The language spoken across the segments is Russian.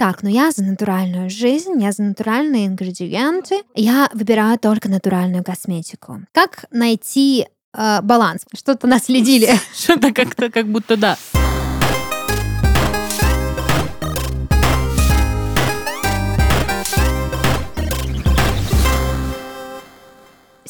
Так, ну я за натуральную жизнь, я за натуральные ингредиенты. Я выбираю только натуральную косметику. Как найти э, баланс? Что-то наследили. Что-то как-то как будто да.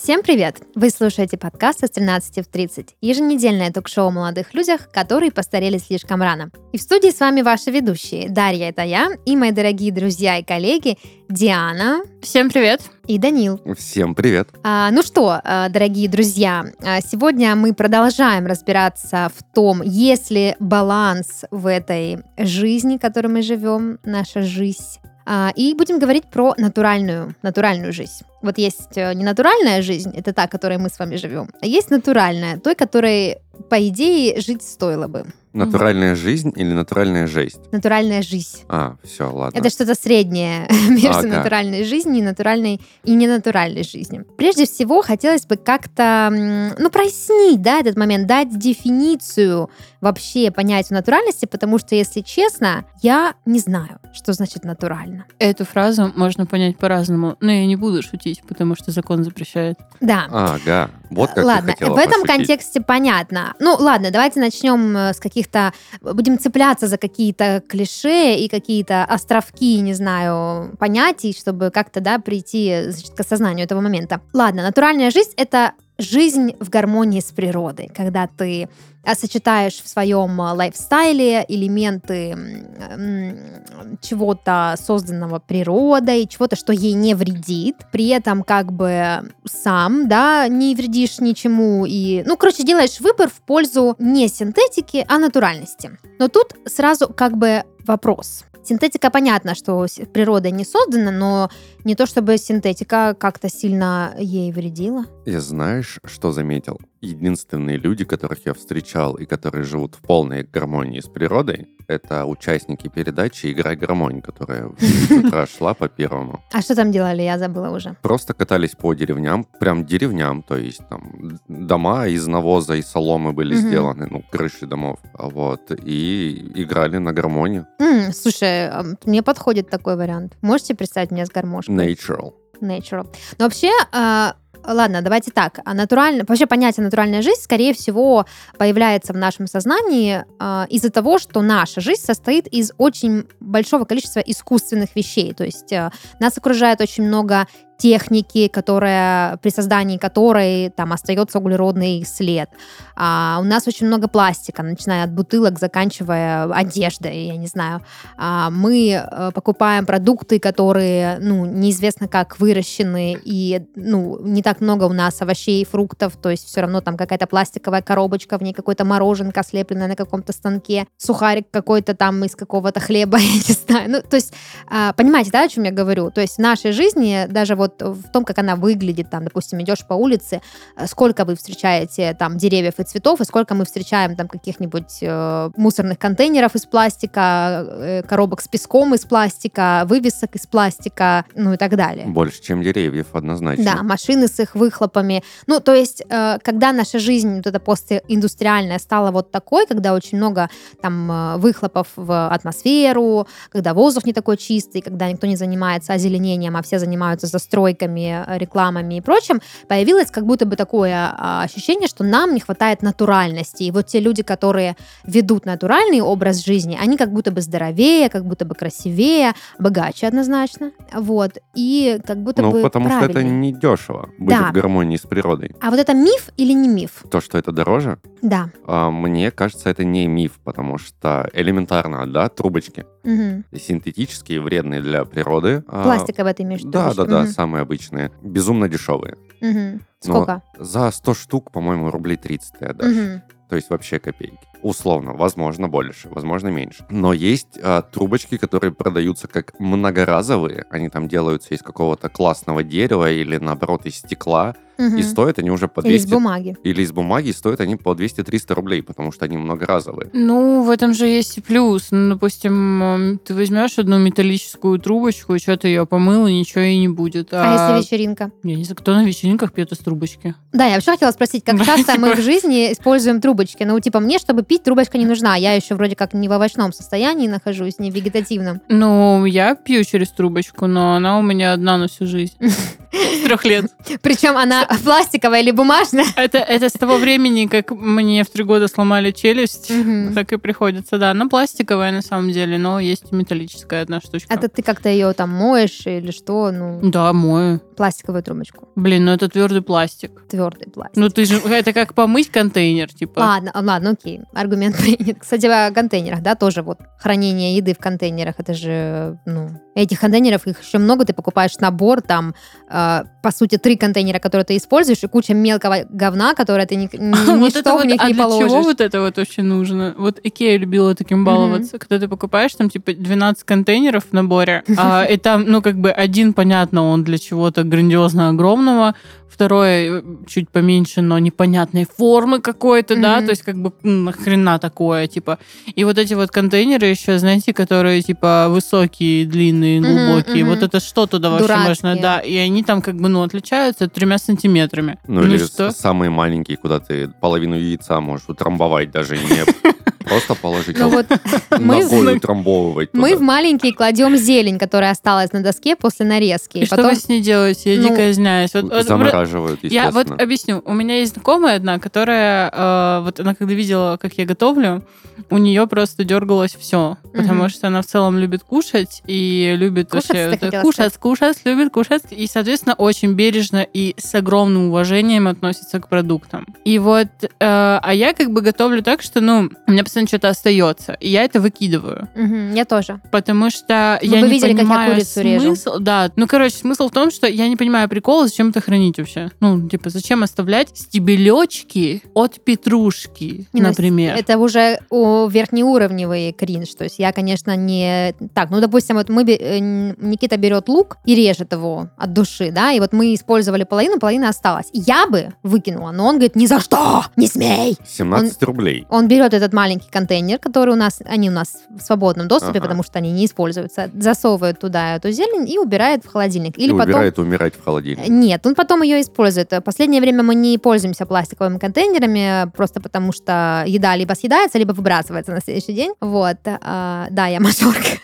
Всем привет! Вы слушаете подкаст с 13 в 30, еженедельное ток-шоу о молодых людях, которые постарели слишком рано. И в студии с вами ваши ведущие. Дарья, это я, и мои дорогие друзья и коллеги Диана. Всем привет! И Данил. Всем привет! А, ну что, а, дорогие друзья, а, сегодня мы продолжаем разбираться в том, есть ли баланс в этой жизни, в которой мы живем, наша жизнь. А, и будем говорить про натуральную, натуральную жизнь. Вот есть э, ненатуральная жизнь, это та, которой мы с вами живем, а есть натуральная, той, которой, по идее, жить стоило бы. Натуральная жизнь или натуральная жизнь? Натуральная жизнь. А, все, ладно. Это что-то среднее между Ага. натуральной жизнью и натуральной и ненатуральной жизнью. Прежде всего, хотелось бы как-то, ну, прояснить, да, этот момент, дать дефиницию вообще понятию натуральности, потому что, если честно, я не знаю, что значит натурально. Эту фразу можно понять по-разному, но я не буду шутить, потому что закон запрещает. Да. Ага, вот как Ладно, в этом пошутить. контексте понятно. Ну, ладно, давайте начнем э, с каких-то... Будем цепляться за какие-то клише и какие-то островки, не знаю, понятий, чтобы как-то, да, прийти значит, к осознанию этого момента. Ладно, натуральная жизнь — это жизнь в гармонии с природой, когда ты а, сочетаешь в своем а, лайфстайле элементы чего-то созданного природой, чего-то, что ей не вредит, при этом как бы сам, да, не вредишь ничему и, ну, короче, делаешь выбор в пользу не синтетики, а натуральности. Но тут сразу как бы вопрос. Синтетика, понятно, что природа не создана, но не то чтобы синтетика как-то сильно ей вредила. Я знаешь, что заметил? Единственные люди, которых я встречал и которые живут в полной гармонии с природой, это участники передачи «Игра гармонь», которая в 10 утра шла по первому. А что там делали, я забыла уже. Просто катались по деревням, прям деревням, то есть там дома из навоза и соломы были сделаны, ну, крыши домов, вот, и играли на гармонии. М, слушай, а, мне подходит такой вариант. Можете представить меня с гармошкой? Natural. Natural. Но вообще, а, ладно, давайте так. А натурально, вообще понятие натуральная жизнь, скорее всего, появляется в нашем сознании а, из-за того, что наша жизнь состоит из очень большого количества искусственных вещей. То есть а, нас окружает очень много техники, которая, при создании которой там остается углеродный след. А, у нас очень много пластика, начиная от бутылок, заканчивая одеждой, я не знаю. А, мы э, покупаем продукты, которые, ну, неизвестно как выращены, и, ну, не так много у нас овощей и фруктов, то есть все равно там какая-то пластиковая коробочка, в ней какой-то мороженка слепленная на каком-то станке, сухарик какой-то там из какого-то хлеба, я не знаю. Ну, то есть, а, понимаете, да, о чем я говорю? То есть в нашей жизни, даже вот в том, как она выглядит, там, допустим, идешь по улице, э, сколько вы встречаете там деревьев и цветов, и сколько мы встречаем там каких-нибудь э, мусорных контейнеров из пластика, э, коробок с песком из пластика, вывесок из пластика, ну и так далее. Больше, чем деревьев, однозначно. Да, машины с их выхлопами. Ну, то есть, э, когда наша жизнь, вот эта постиндустриальная, стала вот такой, когда очень много там э, выхлопов в атмосферу, когда воздух не такой чистый, когда никто не занимается озеленением, а все занимаются застройками, э, рекламами и прочим, появилось как будто бы такое а, ощущение, что нам не хватает натуральности. И вот те люди, которые ведут натуральный образ жизни, они как будто бы здоровее, как будто бы красивее, богаче однозначно. Вот. И как будто Ну, бы потому что это правильнее. не дешево быть Да. в гармонии с природой. А вот это миф или не миф? То, что это дороже, Да. а, мне кажется, это не миф, потому что элементарно, да, трубочки Мгм. синтетические, вредные для природы. а, Пластиковое ты имеешь в виду? Да, да, да, самые обычные. Безумно дешевые. Но Сколько? За 100 штук, по-моему, рублей 30 ты отдашь. Мгм. То есть вообще копейки. Условно, возможно, больше, возможно, меньше. Но есть а, трубочки, которые продаются как многоразовые. Они там делаются из какого-то классного дерева или, наоборот, из стекла. Мгм. И стоят они уже по Или из 200... бумаги. Или из бумаги, и стоят они по 200-300 рублей, потому что они многоразовые. Ну, в этом же есть и плюс. Ну, допустим, ты возьмешь одну металлическую трубочку, и что-то ее помыл, и ничего и не будет. А, если вечеринка? Я не знаю, кто на вечеринках пьет из трубочки. Да, я вообще хотела спросить, как часто мы типа- в жизни используем трубочки? Ну, типа, мне, чтобы пить трубочка не нужна. Я еще вроде как не в овощном состоянии нахожусь, не в вегетативном. Ну, я пью через трубочку, но она у меня одна на всю жизнь. С трех лет. Причем она пластиковая или бумажная. Это, это с того времени, как мне в три года сломали челюсть. Мгм. Так и приходится, да. Она пластиковая на самом деле, но есть и металлическая одна штучка. Это ты как-то ее там моешь или что? Ну, Да, мою. пластиковую трубочку. Блин, ну это твердый пластик. Твердый пластик. Ну ты же, это как помыть контейнер, типа. Ладно, ладно, окей. Аргумент принят. Кстати, о контейнерах, да, тоже вот хранение еды в контейнерах, это же, ну, этих контейнеров, их еще много, ты покупаешь набор, там, э, по сути, три контейнера, которые ты используешь, и куча мелкого говна, которое ты ни, ни- Вот ничто это в вот, них а не для положишь. чего вот это вот очень нужно? Вот Икея любила таким баловаться, когда ты покупаешь там типа 12 контейнеров в наборе, а, и там, ну, как бы один, понятно, он для чего-то грандиозно огромного, второй э, чуть поменьше, но непонятной формы какой-то, да, Мгм. то есть как бы м, нахрена такое, типа. И вот эти вот контейнеры еще, знаете, которые типа высокие, длинные, глубокие, мгм. вот это что туда вообще Дурацкие. можно, да, и они там как бы, ну, отличаются тремя сантиметрами. Ну, или что? самые маленькие, куда ты половину яйца можешь утрамбовать, даже не просто положить, Ну вот мы, в- ногой утрамбовывать мы в туда. маленькие кладем зелень, которая осталась на доске после нарезки. И что вы с ней делаете? Я Ну, дико извиняюсь. Замораживают, Я вот объясню. У меня есть знакомая одна, которая, э, вот она когда видела, как я готовлю, у нее просто дергалось все, потому что она в целом любит кушать и любит Кушать, вообще кушать, кушать, любит кушать и, соответственно, очень бережно и с огромным уважением относится к продуктам. И вот, э, а я как бы готовлю так, что, ну, у меня постоянно что-то остается, и я это выкидываю. Мгм, я тоже. Потому что Вы я бы не видели, как я понимаю курицу режу. смысл. Да, ну короче, смысл в том, что я не понимаю прикола, зачем это хранить вообще. Ну, типа, зачем оставлять стебелечки от петрушки, Не, ну, например. Это уже о, верхнеуровневый кринж. То есть я, конечно, не... Так, ну, допустим, вот мы... э, Никита берет лук и режет его от души, да, и вот мы использовали половину, половина осталась. Я бы выкинула, но он говорит, ни за что, не смей. 17 рублей. Он берет этот маленький контейнер, который у нас, они у нас в свободном доступе, Ага. потому что они не используются, засовывает туда эту зелень и убирает в холодильник. И Или потом... убирает умирать в холодильник. Нет, он потом ее использует. В последнее время мы не пользуемся пластиковыми контейнерами, просто потому что еда либо съедается, либо выбрасывается на следующий день. Вот. а, да, я мажорка.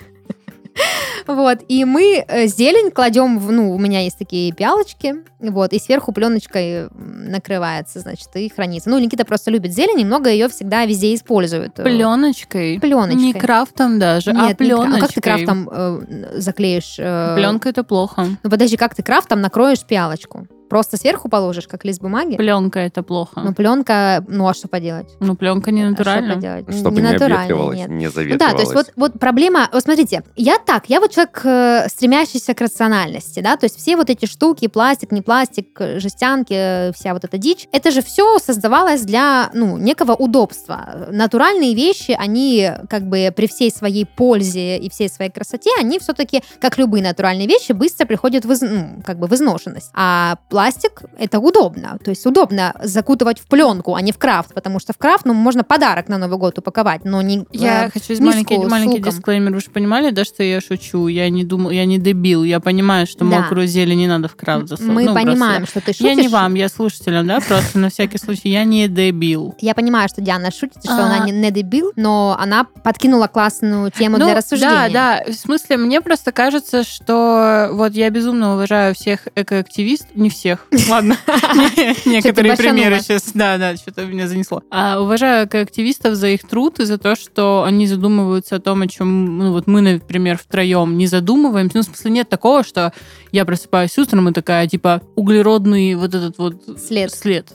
Вот, и мы э, зелень кладем, в, ну, у меня есть такие пиалочки, вот, и сверху пленочкой накрывается, значит, и хранится. Ну, Никита просто любит зелень, и много ее всегда везде использует. Пленочкой. Пленочкой. Не крафтом даже, а Нет, не кра- пленочкой. а как ты крафтом э, заклеишь? э, Пленка это плохо. Ну, подожди, как ты крафтом накроешь пиалочку? Просто сверху положишь, как лист бумаги? Пленка это плохо. Ну, пленка, ну, а что поделать? Ну, пленка не А что поделать? Чтобы не натурально, обветривалось, нет. не Ну да, то есть вот, вот проблема, вот смотрите, я так, я вот человек, э, стремящийся к рациональности, да, то есть все вот эти штуки, пластик, не пластик, жестянки, вся вот эта дичь, это же все создавалось для, ну, некого удобства. Натуральные вещи, они как бы при всей своей пользе и всей своей красоте, они все-таки, как любые натуральные вещи, быстро приходят в, из- ну, как бы в изношенность. А пластик — это удобно, то есть удобно закутывать в пленку, а не в крафт, потому что в крафт, ну, можно подарок на Новый год упаковать, но не Я э, хочу миску маленький, маленький дисклеймер. Вы же понимали, да, что я шучу? Я не думал, я не дебил. Я понимаю, что Да. мокрую зелень не надо в крафт засовывать. Мы Ну, просто понимаем, что ты шутишь. Я не вам, я слушателям, да, просто на всякий случай. Я не дебил. Я понимаю, что Диана шутит, что А. она не, не дебил, но она подкинула классную тему для рассуждения. Ну, Да, да. В смысле, мне просто кажется, что вот я безумно уважаю всех экоактивистов. Не всех. Ладно. Некоторые примеры сейчас. Да, да, что-то меня занесло. А, Уважаю экоактивистов за их труд и за то, что они задумываются о том, о чем ну, вот мы, например, втроем не задумываемся. Ну, в смысле, нет такого, что я просыпаюсь утром и такая, типа, углеродный вот этот вот След. след.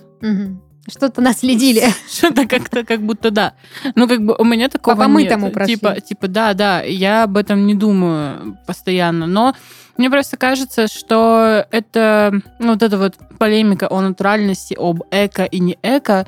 Что-то наследили. Что-то как-то как будто да. Ну, как бы у меня такого По помытому нет. прошли. Типа, типа, да, да, я об этом не думаю постоянно. Но мне просто кажется, что это, ну, вот эта вот полемика о натуральности, об эко и не эко,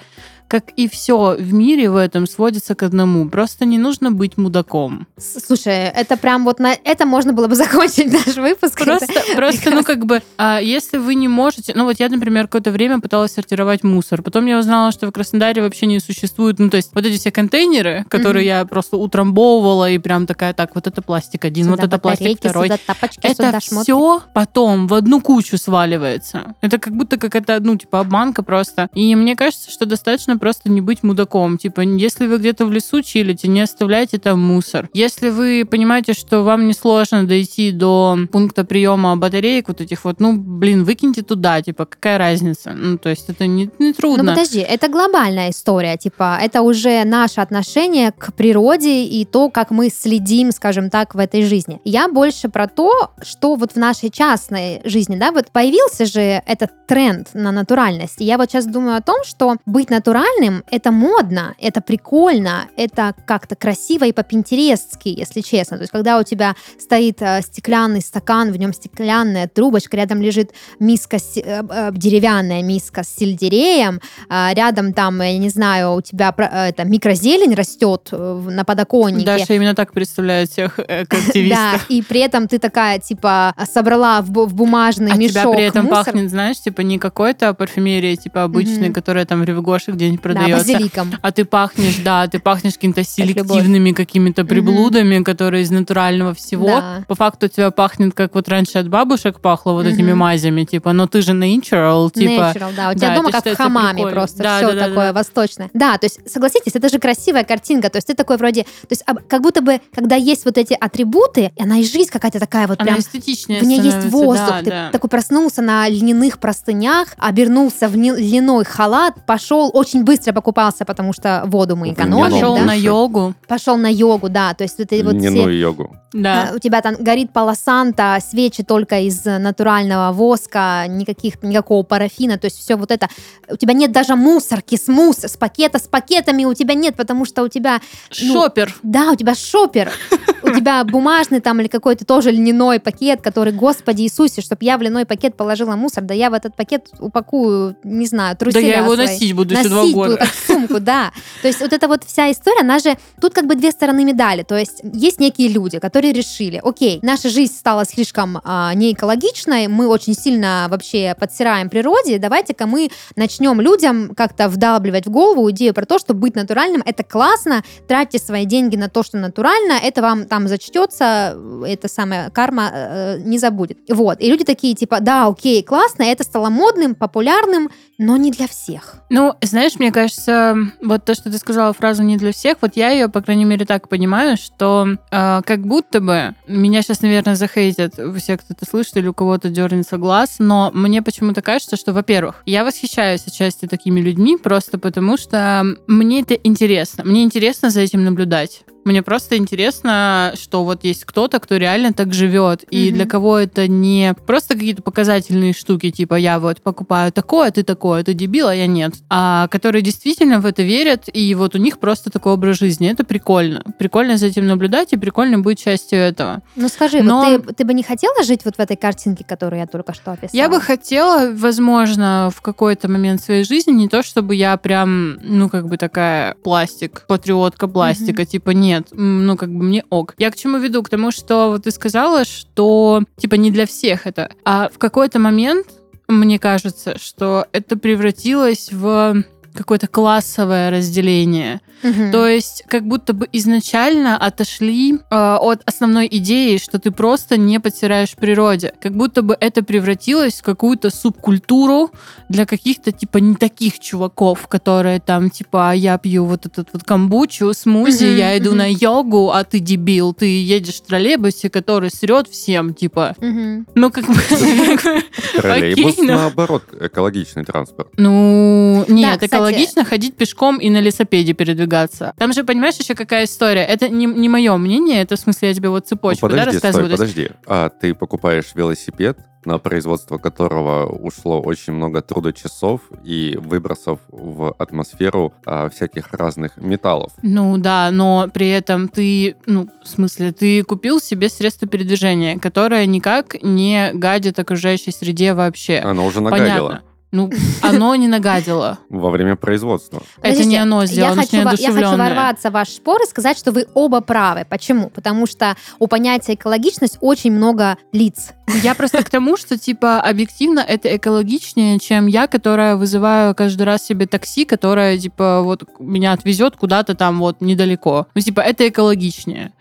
как и все в мире в этом сводится к одному. Просто не нужно быть мудаком. Слушай, это прям вот на это можно было бы закончить наш выпуск. Просто, просто ну, как бы, а, если вы не можете... Ну, вот я, например, какое-то время пыталась сортировать мусор. Потом я узнала, что в Краснодаре вообще не существует... Ну, то есть вот эти все контейнеры, которые я просто утрамбовывала, и прям такая, так, вот это пластик один, вот Сюда это пластик второй. Сюда тапочки, Это сюда шмотки. все потом в одну кучу сваливается. Это как будто какая-то, ну, типа, обманка просто. И мне кажется, что достаточно просто не быть мудаком. Типа, если вы где-то в лесу чилите, не оставляйте там мусор. Если вы понимаете, что вам не сложно дойти до пункта приема батареек вот этих вот, ну, блин, выкиньте туда, типа, какая разница? Ну, то есть это не, не трудно. Ну подожди, это глобальная история, типа, это уже наше отношение к природе и то, как мы следим, скажем так, в этой жизни. Я больше про то, что вот в нашей частной жизни, да, вот появился же этот тренд на натуральность. И я вот сейчас думаю о том, что быть натуральным — это модно, это прикольно, это как-то красиво и по-пинтерестски, если честно. То есть когда у тебя стоит э, стеклянный стакан, в нем стеклянная трубочка, рядом лежит миска, э, э, деревянная миска с сельдереем, э, рядом там, я не знаю, у тебя это, микрозелень растет на подоконнике. Даша именно так представляет всех Да, и при этом ты такая, типа, собрала в, бумажный а мешок тебя при этом пахнет, знаешь, типа не какой-то парфюмерия, типа обычной, которая там в Ревгоше где-нибудь Да, продается. базиликом. А ты пахнешь, да, ты пахнешь какими-то селективными какими-то приблудами, которые из натурального всего. Да. По факту тебя пахнет, как вот раньше от бабушек пахло вот этими Мгм. мазями, типа, но ты же natural, типа... Natural, да. У тебя да, дома как в хамаме прикольно. просто Да, все да, да, такое да. восточное. Да, то есть, согласитесь, это же красивая картинка. То есть ты такой вроде... То есть как будто бы, когда есть вот эти атрибуты, она и жизнь какая-то такая вот Она прям... эстетичнее В ней есть воздух. да, ты да. такой проснулся на льняных простынях, обернулся в льняной халат, пошел, очень быстро покупался, потому что воду мы экономим. Пошел да? на йогу, Пошел на йогу, да. То есть вот эти вот все... Льняную йогу. да. А, У тебя там горит полосанта, свечи только из натурального воска, никаких, никакого парафина, то есть все вот это. У тебя нет даже мусорки с мус, с пакета с пакетами у тебя нет, потому что у тебя, ну, Шопер. да, у тебя шопер, у тебя бумажный там или какой-то тоже льняной пакет, который, господи Иисусе, чтобы я в льняной пакет положила мусор, да я в этот пакет упакую, не знаю, Да труселя я его свои. носить буду еще два Носить буду года. как сумку, да. То есть вот эта вот вся история, она же, тут как бы две стороны медали. То есть есть некие люди, которые решили, окей, наша жизнь стала слишком а, неэкологичной, мы очень сильно вообще подсираем природе, давайте-ка мы начнем людям как-то вдалбливать в голову идею про то, что быть натуральным это классно, тратьте свои деньги на то, что натурально, это вам там зачтется, это самая карма э, не забудет. Вот. И люди такие типа, да, окей, классно, это стало модным, популярным, но не для всех. Ну, знаешь, мне кажется, вот то, что ты сказала фразу не для всех, вот я ее, по крайней мере, так понимаю, что э, как будто бы меня сейчас, наверное, захейтят все, кто это слышит, или у кого-то дернется глаз, но мне почему-то кажется, что, во-первых, я восхищаюсь отчасти такими людьми просто потому, что мне это интересно. Мне интересно за этим наблюдать. Мне просто интересно, что вот есть кто-то, кто реально так живет, и Мгм. для кого это не просто какие-то показательные штуки, типа я вот покупаю такое, ты такое, ты дебил, а я нет, а которые действительно в это верят, и вот у них просто такой образ жизни. Это прикольно. Прикольно за этим наблюдать, и прикольно быть частью этого. Ну скажи, Но- вот ты, ты бы не хотела жить вот в этой картинке, которую я только что описала? Я бы хотела, возможно, в какой-то момент своей жизни, не то чтобы я прям, ну, как бы такая пластик, патриотка пластика, типа, нет, м, ну, как бы мне ок. Я к чему веду? К тому, что вот ты сказала, что, типа, не для всех это. А в какой-то момент, мне кажется, что это превратилось в какое-то классовое разделение. Мгм. То есть как будто бы изначально отошли э, от основной идеи, что ты просто не подсираешь природе. Как будто бы это превратилось в какую-то субкультуру для каких-то типа не таких чуваков, которые там типа «А я пью вот этот вот камбучу, смузи, Мгм, я иду мгм. на йогу, а ты дебил, ты едешь в троллейбусе, который срет всем, типа. Мгм. Ну, как бы... Троллейбус, ну. наоборот, экологичный транспорт. Ну, нет, кстати- экологично ходить пешком и на лесопеде передвигаться. Там же, понимаешь, еще какая история? Это не, не мое мнение, это в смысле я тебе вот Ну, цепочку да, подожди, рассказываю. стой, подожди. А ты покупаешь велосипед, на производство которого ушло очень много труда часов и выбросов в атмосферу а, всяких разных металлов. Ну да, но при этом ты, ну, в смысле, ты купил себе средство передвижения, которое никак не гадит окружающей среде вообще. Оно уже нагадило Понятно. Ну, оно не нагадило. во время производства. Это не оно сделано, я хочу, я хочу ворваться в ваш спор и сказать, что вы оба правы. Почему? Потому что у понятия экологичность очень много лиц. Я просто к тому, что, типа, объективно это экологичнее, чем я, которая вызываю каждый раз себе такси, которое, типа, вот меня отвезет куда-то там вот недалеко. Ну, типа, это экологичнее.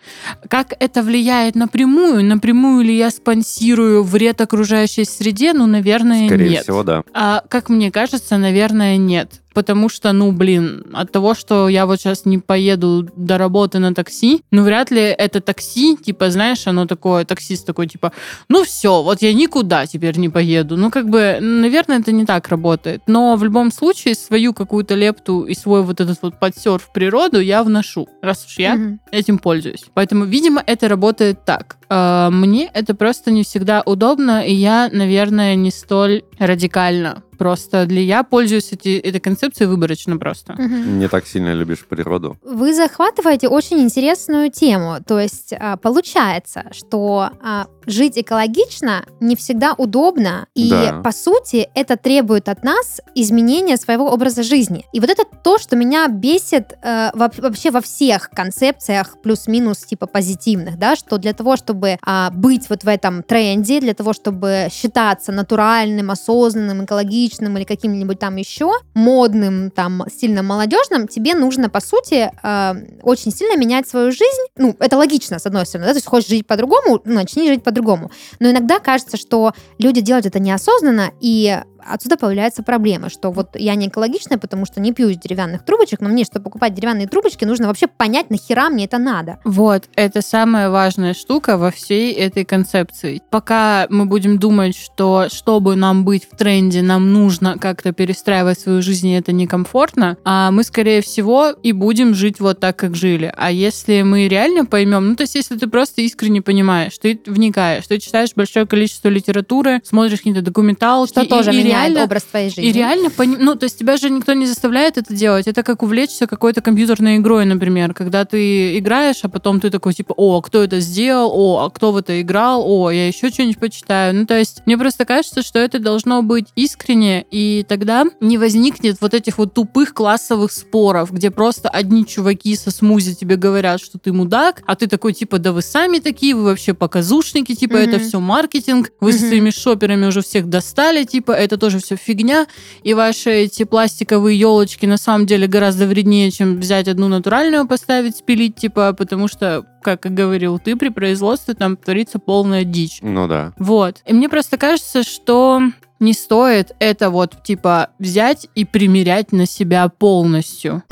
Как это влияет напрямую? Напрямую ли я спонсирую вред окружающей среде? Ну, наверное, Скорее нет. всего, да. А, как мне кажется, наверное, нет. Потому что, ну, блин, от того, что я вот сейчас не поеду до работы на такси, ну, вряд ли это такси, типа, знаешь, оно такое, таксист такой, типа, ну, все, вот я никуда теперь не поеду. Ну, как бы, наверное, это не так работает. Но в любом случае свою какую-то лепту и свой вот этот вот подсер в природу я вношу, раз уж я Мгм. этим пользуюсь. Поэтому, видимо, это работает так. Э, Мне это просто не всегда удобно, и я, наверное, не столь радикально. Просто для я пользуюсь эти, этой концепцией выборочно просто. Мгм. Не так сильно любишь природу. Вы захватываете очень интересную тему. То есть а, получается, что а, жить экологично не всегда удобно, и Да. по сути это требует от нас изменения своего образа жизни. И вот это то, что меня бесит э, во- вообще во всех концепциях плюс-минус типа позитивных, да, что для того, чтобы а, быть вот в этом тренде, для того, чтобы считаться натуральным, осознанным, экологичным или каким-нибудь там еще модным, там сильно молодежным, тебе нужно по сути э, очень сильно менять свою жизнь. Ну, это логично, с одной стороны, да, то есть хочешь жить по-другому, начни жить по-другому. Но иногда кажется, что люди делают это неосознанно, и отсюда появляется проблема, что вот я не экологичная, потому что не пью из деревянных трубочек, но мне, чтобы покупать деревянные трубочки, нужно вообще понять, нахера мне это надо. Вот, это самая важная штука во всей этой концепции. Пока мы будем думать, что чтобы нам быть в тренде, нам нужно как-то перестраивать свою жизнь, и это некомфортно, а мы, скорее всего, и будем жить вот так, как жили. А если мы реально поймем, ну, то есть если ты просто искренне понимаешь, ты вникаешь, ты читаешь большое количество литературы, смотришь какие-то документалки, Что и- тоже и меняет реально- образ твоей жизни. и реально, ну, то есть тебя же никто не заставляет это делать. Это как увлечься какой-то компьютерной игрой, например, когда ты играешь, а потом ты такой, типа, о, кто это сделал, о, а кто в это играл, о, я еще что-нибудь почитаю. Ну, то есть мне просто кажется, что это должно быть искренне, и тогда не возникнет вот этих вот тупых классовых споров, где просто одни чуваки со смузи тебе говорят, что ты мудак, а ты такой, типа, да вы сами такие, вы вообще показушники, типа, это Мгм. все маркетинг, вы со Мгм. своими шоперами уже всех достали, типа, это тоже все фигня, и ваши эти пластиковые елочки на самом деле гораздо вреднее, чем взять одну натуральную, поставить, спилить, типа, потому что, как и говорил ты, при производстве там творится полная дичь. Ну да. Вот. И мне просто кажется, что не стоит это вот, типа, взять и примерять на себя полностью.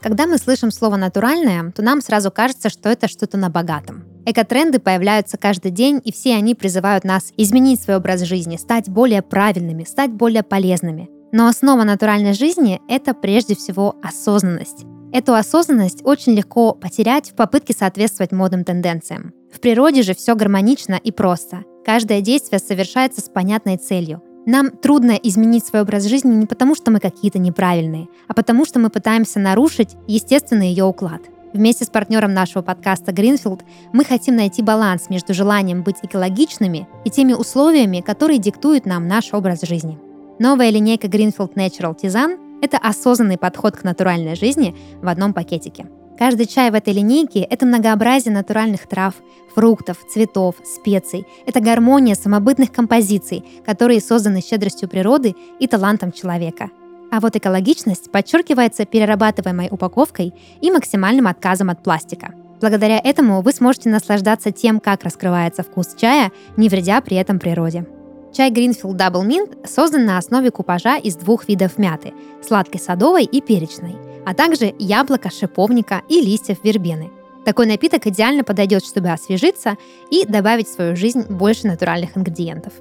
Когда мы слышим слово «натуральное», то нам сразу кажется, что это что-то на богатом. Экотренды появляются каждый день, и все они призывают нас изменить свой образ жизни, стать более правильными, стать более полезными. Но основа натуральной жизни – это прежде всего осознанность. Эту осознанность очень легко потерять в попытке соответствовать модным тенденциям. В природе же все гармонично и просто. Каждое действие совершается с понятной целью. Нам трудно изменить свой образ жизни не потому, что мы какие-то неправильные, а потому, что мы пытаемся нарушить естественный ее уклад. Вместе с партнером нашего подкаста Greenfield мы хотим найти баланс между желанием быть экологичными и теми условиями, которые диктуют нам наш образ жизни. Новая линейка Greenfield Natural Tizan – это осознанный подход к натуральной жизни в одном пакетике. Каждый чай в этой линейке – это многообразие натуральных трав, фруктов, цветов, специй. Это гармония самобытных композиций, которые созданы щедростью природы и талантом человека. А вот экологичность подчеркивается перерабатываемой упаковкой и максимальным отказом от пластика. Благодаря этому вы сможете наслаждаться тем, как раскрывается вкус чая, не вредя при этом природе. Чай Greenfield Double Mint создан на основе купажа из двух видов мяты – сладкой садовой и перечной, а также яблока, шиповника и листьев вербены. Такой напиток идеально подойдет, чтобы освежиться и добавить в свою жизнь больше натуральных ингредиентов.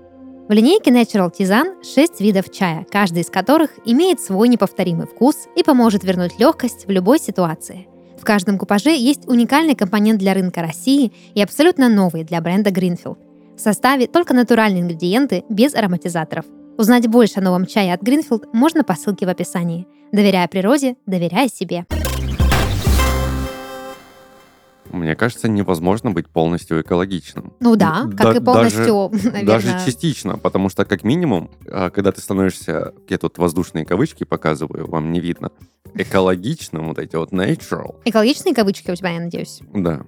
В линейке Natural Tizan 6 видов чая, каждый из которых имеет свой неповторимый вкус и поможет вернуть легкость в любой ситуации. В каждом купаже есть уникальный компонент для рынка России и абсолютно новый для бренда Greenfield. В составе только натуральные ингредиенты без ароматизаторов. Узнать больше о новом чае от Greenfield можно по ссылке в описании. Доверяя природе, доверяя себе. Мне кажется, невозможно быть полностью экологичным. Ну да, как Да- и полностью, наверное. Даже частично, потому что, как минимум, а, когда ты становишься, я тут воздушные кавычки показываю, вам не видно, экологичным, вот эти вот natural, Экологичные кавычки у тебя, я надеюсь. да.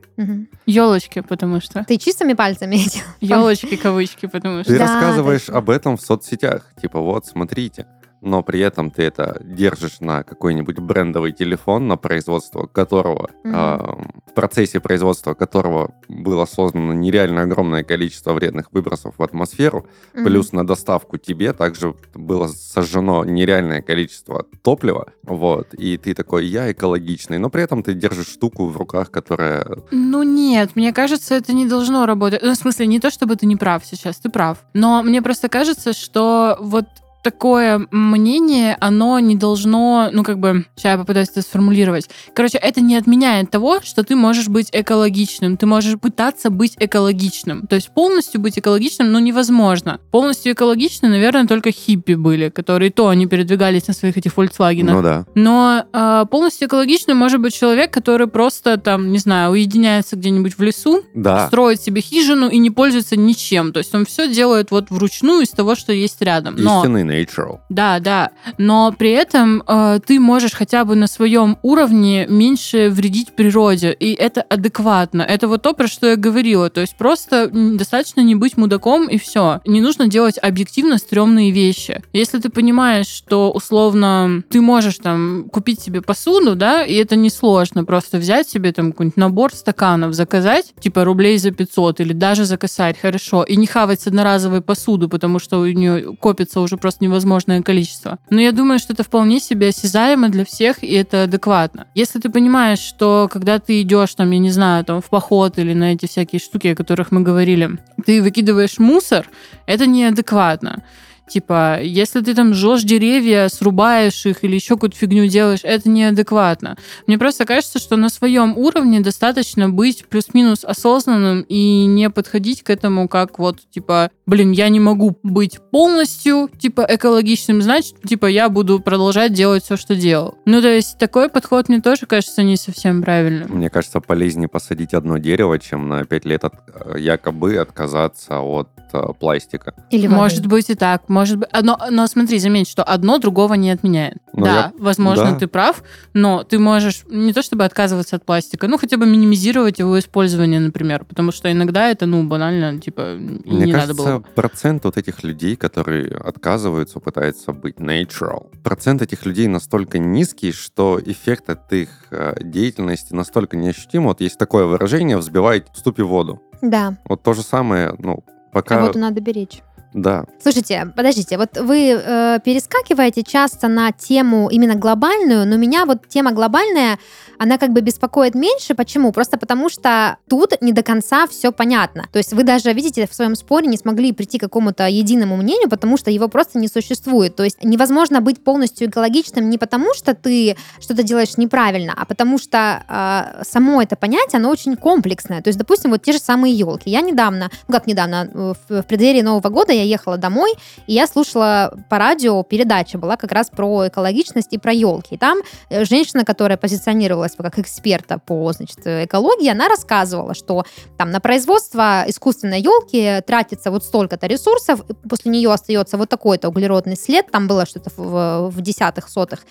Елочки, потому что. Ты чистыми пальцами эти? Елочки, кавычки, потому что. Ты Да, рассказываешь точно. об этом в соцсетях. Типа, вот, смотрите. Но при этом ты это держишь на какой-нибудь брендовый телефон, на производство которого, Мгм. а, в процессе производства которого было создано нереально огромное количество вредных выбросов в атмосферу, Мгм. плюс на доставку тебе также было сожжено нереальное количество топлива, вот, и ты такой, я экологичный, но при этом ты держишь штуку в руках, которая... Ну нет, мне кажется, это не должно работать. Ну, в смысле, не то, чтобы ты не прав сейчас, ты прав. Но мне просто кажется, что вот такое мнение, оно не должно, ну, как бы, сейчас я попытаюсь это сформулировать. Короче, это не отменяет того, что ты можешь быть экологичным. Ты можешь пытаться быть экологичным. То есть полностью быть экологичным, ну, невозможно. Полностью экологичны, наверное, только хиппи были, которые то они передвигались на своих этих Volkswagen. Ну да. Но э, полностью экологичным может быть человек, который просто там, не знаю, уединяется где-нибудь в лесу, Да. строит себе хижину и не пользуется ничем. То есть он все делает вот вручную из того, что есть рядом. Но Истинный natural. да, да. Но при этом э, ты можешь хотя бы на своем уровне меньше вредить природе. И это адекватно. Это вот то, про что я говорила. То есть просто достаточно не быть мудаком и все. Не нужно делать объективно стрёмные вещи. Если ты понимаешь, что условно ты можешь там купить себе посуду, да, и это несложно, просто взять себе там какой-нибудь набор стаканов, заказать, типа рублей за 500 или даже заказать, хорошо, и не хавать с одноразовой посуды, потому что у нее копится уже просто невозможное количество. Но я думаю, что это вполне себе осязаемо для всех, и это адекватно. Если ты понимаешь, что когда ты идешь, там, я не знаю, там, в поход или на эти всякие штуки, о которых мы говорили, ты выкидываешь мусор, это неадекватно. Типа, если ты там жжешь деревья, срубаешь их или еще какую-то фигню делаешь, это неадекватно. Мне просто кажется, что на своем уровне достаточно быть плюс-минус осознанным и не подходить к этому как вот, типа, блин, я не могу быть полностью, типа, экологичным, значит, типа, я буду продолжать делать все, что делал. Ну, то есть, такой подход мне тоже кажется не совсем правильным. Мне кажется, полезнее посадить одно дерево, чем на 5 лет от- якобы отказаться от э, пластика. Или воды. Может быть и так, может быть. Но, но смотри, заметь, что одно другого не отменяет. Ну, да, я- возможно, да. ты прав, но ты можешь не то чтобы отказываться от пластика, ну хотя бы минимизировать его использование, например, потому что иногда это, ну, банально, типа, Мне не кажется, надо было. процент вот этих людей, которые отказываются, пытаются быть natural, процент этих людей настолько низкий, что эффект от их э, деятельности настолько неощутим. Вот есть такое выражение «взбивать в ступе воду». Да, Вот то же самое, ну, а пока... воду надо беречь. Да, Слушайте, подождите, вот вы э, перескакиваете часто на тему именно глобальную, но меня вот тема глобальная, она как бы беспокоит меньше. Почему? Просто потому что тут не до конца все понятно. То есть вы даже, видите, в своем споре не смогли прийти к какому-то единому мнению, потому что его просто не существует. То есть невозможно быть полностью экологичным не потому, что ты что-то делаешь неправильно, а потому что э, само это понятие, оно очень комплексное. То есть, допустим, вот те же самые елки. Я недавно, ну как недавно, э, в, в преддверии Нового года я ехала домой, и я слушала по радио, передача была как раз про экологичность и про елки. И там э, женщина, которая позиционировалась как эксперта по значит, экологии, она рассказывала, что там на производство искусственной елки тратится вот столько-то ресурсов, после нее остается вот такой-то углеродный след, там было что-то в, в десятых, сотых.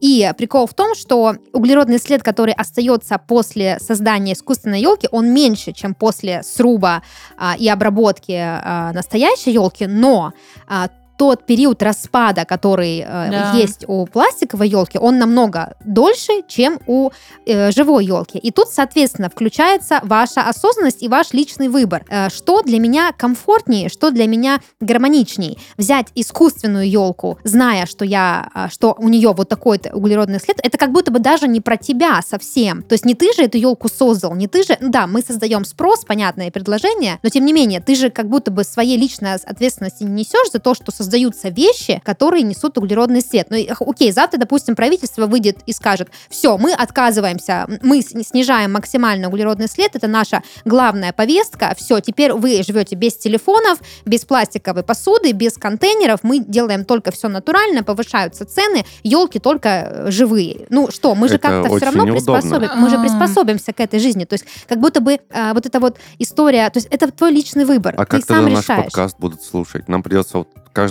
И прикол в том, что углеродный след, который остается после создания искусственной елки, он меньше, чем после сруба а, и обработки а, настоящей елки, но а, тот период распада, который э, Да. есть у пластиковой елки, он намного дольше, чем у э, живой елки. И тут, соответственно, включается ваша осознанность и ваш личный выбор. Э, что для меня комфортнее, что для меня гармоничней. Взять искусственную елку, зная, что я, а, что у нее вот такой углеродный след, это как будто бы даже не про тебя совсем. То есть не ты же эту елку создал, не ты же, ну да, мы создаем спрос, понятное предложение, но тем не менее, ты же как будто бы своей личной ответственности не несешь за то, что создаются вещи, которые несут углеродный след. Ну, и, окей, завтра, допустим, правительство выйдет и скажет, все, мы отказываемся, мы снижаем максимально углеродный след, это наша главная повестка, все, теперь вы живете без телефонов, без пластиковой посуды, без контейнеров, мы делаем только все натурально, повышаются цены, елки только э, живые. Ну что, мы же как-то все равно неудобно. приспособим, мы же А. приспособимся к этой жизни. То есть как будто бы э, вот эта вот история, то есть это твой личный выбор, а ты как сам тогда наш решаешь. подкаст будут слушать? Нам придется вот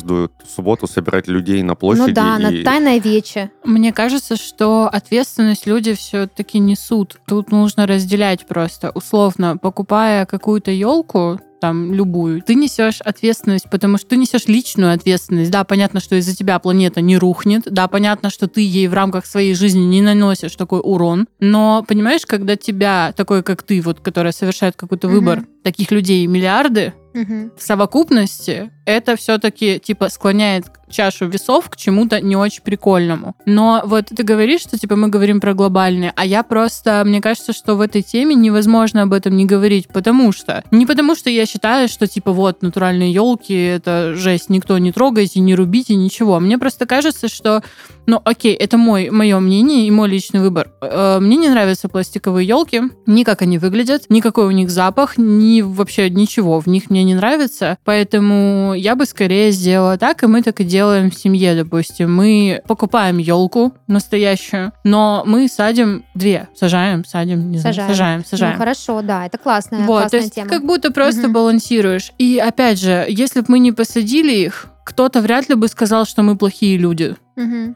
каждую субботу собирать людей на площади Ну да, и... на тайное вече. Мне кажется, что ответственность люди все-таки несут. Тут нужно разделять просто. Условно, покупая какую-то елку, там любую, ты несешь ответственность, потому что ты несешь личную ответственность. Да, понятно, что из-за тебя планета не рухнет, да, понятно, что ты ей в рамках своей жизни не наносишь такой урон, но понимаешь, когда тебя, такой как ты, вот, которая совершает какой-то Мгм. выбор, таких людей миллиарды, Мгм. в совокупности это все-таки типа склоняет чашу весов к чему-то не очень прикольному. Но вот ты говоришь, что типа мы говорим про глобальные, а я просто, мне кажется, что в этой теме невозможно об этом не говорить, потому что не потому что я считаю, что типа вот натуральные елки это жесть, никто не трогайте, не рубите, ничего. Мне просто кажется, что ну, окей, это мой, мое мнение и мой личный выбор. Э, Мне не нравятся пластиковые елки, ни как они выглядят, ни какой у них запах, ни вообще ничего в них мне не нравится. Поэтому я бы скорее сделала так, и мы так и делаем в семье, допустим. Мы покупаем елку настоящую, но мы садим две. Сажаем, садим, не знаю, Сажаем. сажаем, сажаем. Ну, хорошо, да, это классная, Вот, то классная есть тема. как будто просто Мгм. балансируешь. И опять же, если бы мы не посадили их, кто-то вряд ли бы сказал, что мы плохие люди.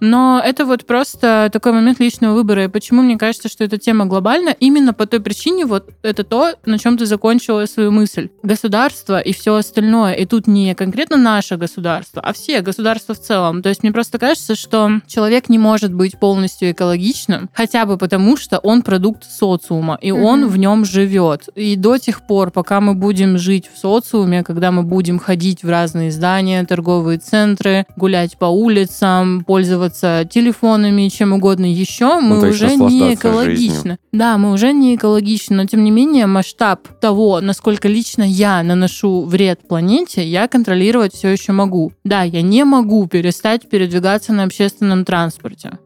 Но это вот просто такой момент личного выбора. И почему мне кажется, что эта тема глобальна? Именно по той причине, вот это то, на чем ты закончила свою мысль. Государство и все остальное. И тут не конкретно наше государство, а все государства в целом. То есть мне просто кажется, что человек не может быть полностью экологичным, хотя бы потому, что он продукт социума, и он в нем живет. И до тех пор, пока мы будем жить в социуме, когда мы будем ходить в разные здания, торговые центры, гулять по улицам, пользоваться телефонами, чем угодно еще, мы Ну, то есть уже не экологичны. жизнью. Да, мы уже не экологичны, но тем не менее масштаб того, насколько лично я наношу вред планете, я контролировать все еще могу. Да, я не могу перестать передвигаться на общественном транспорте,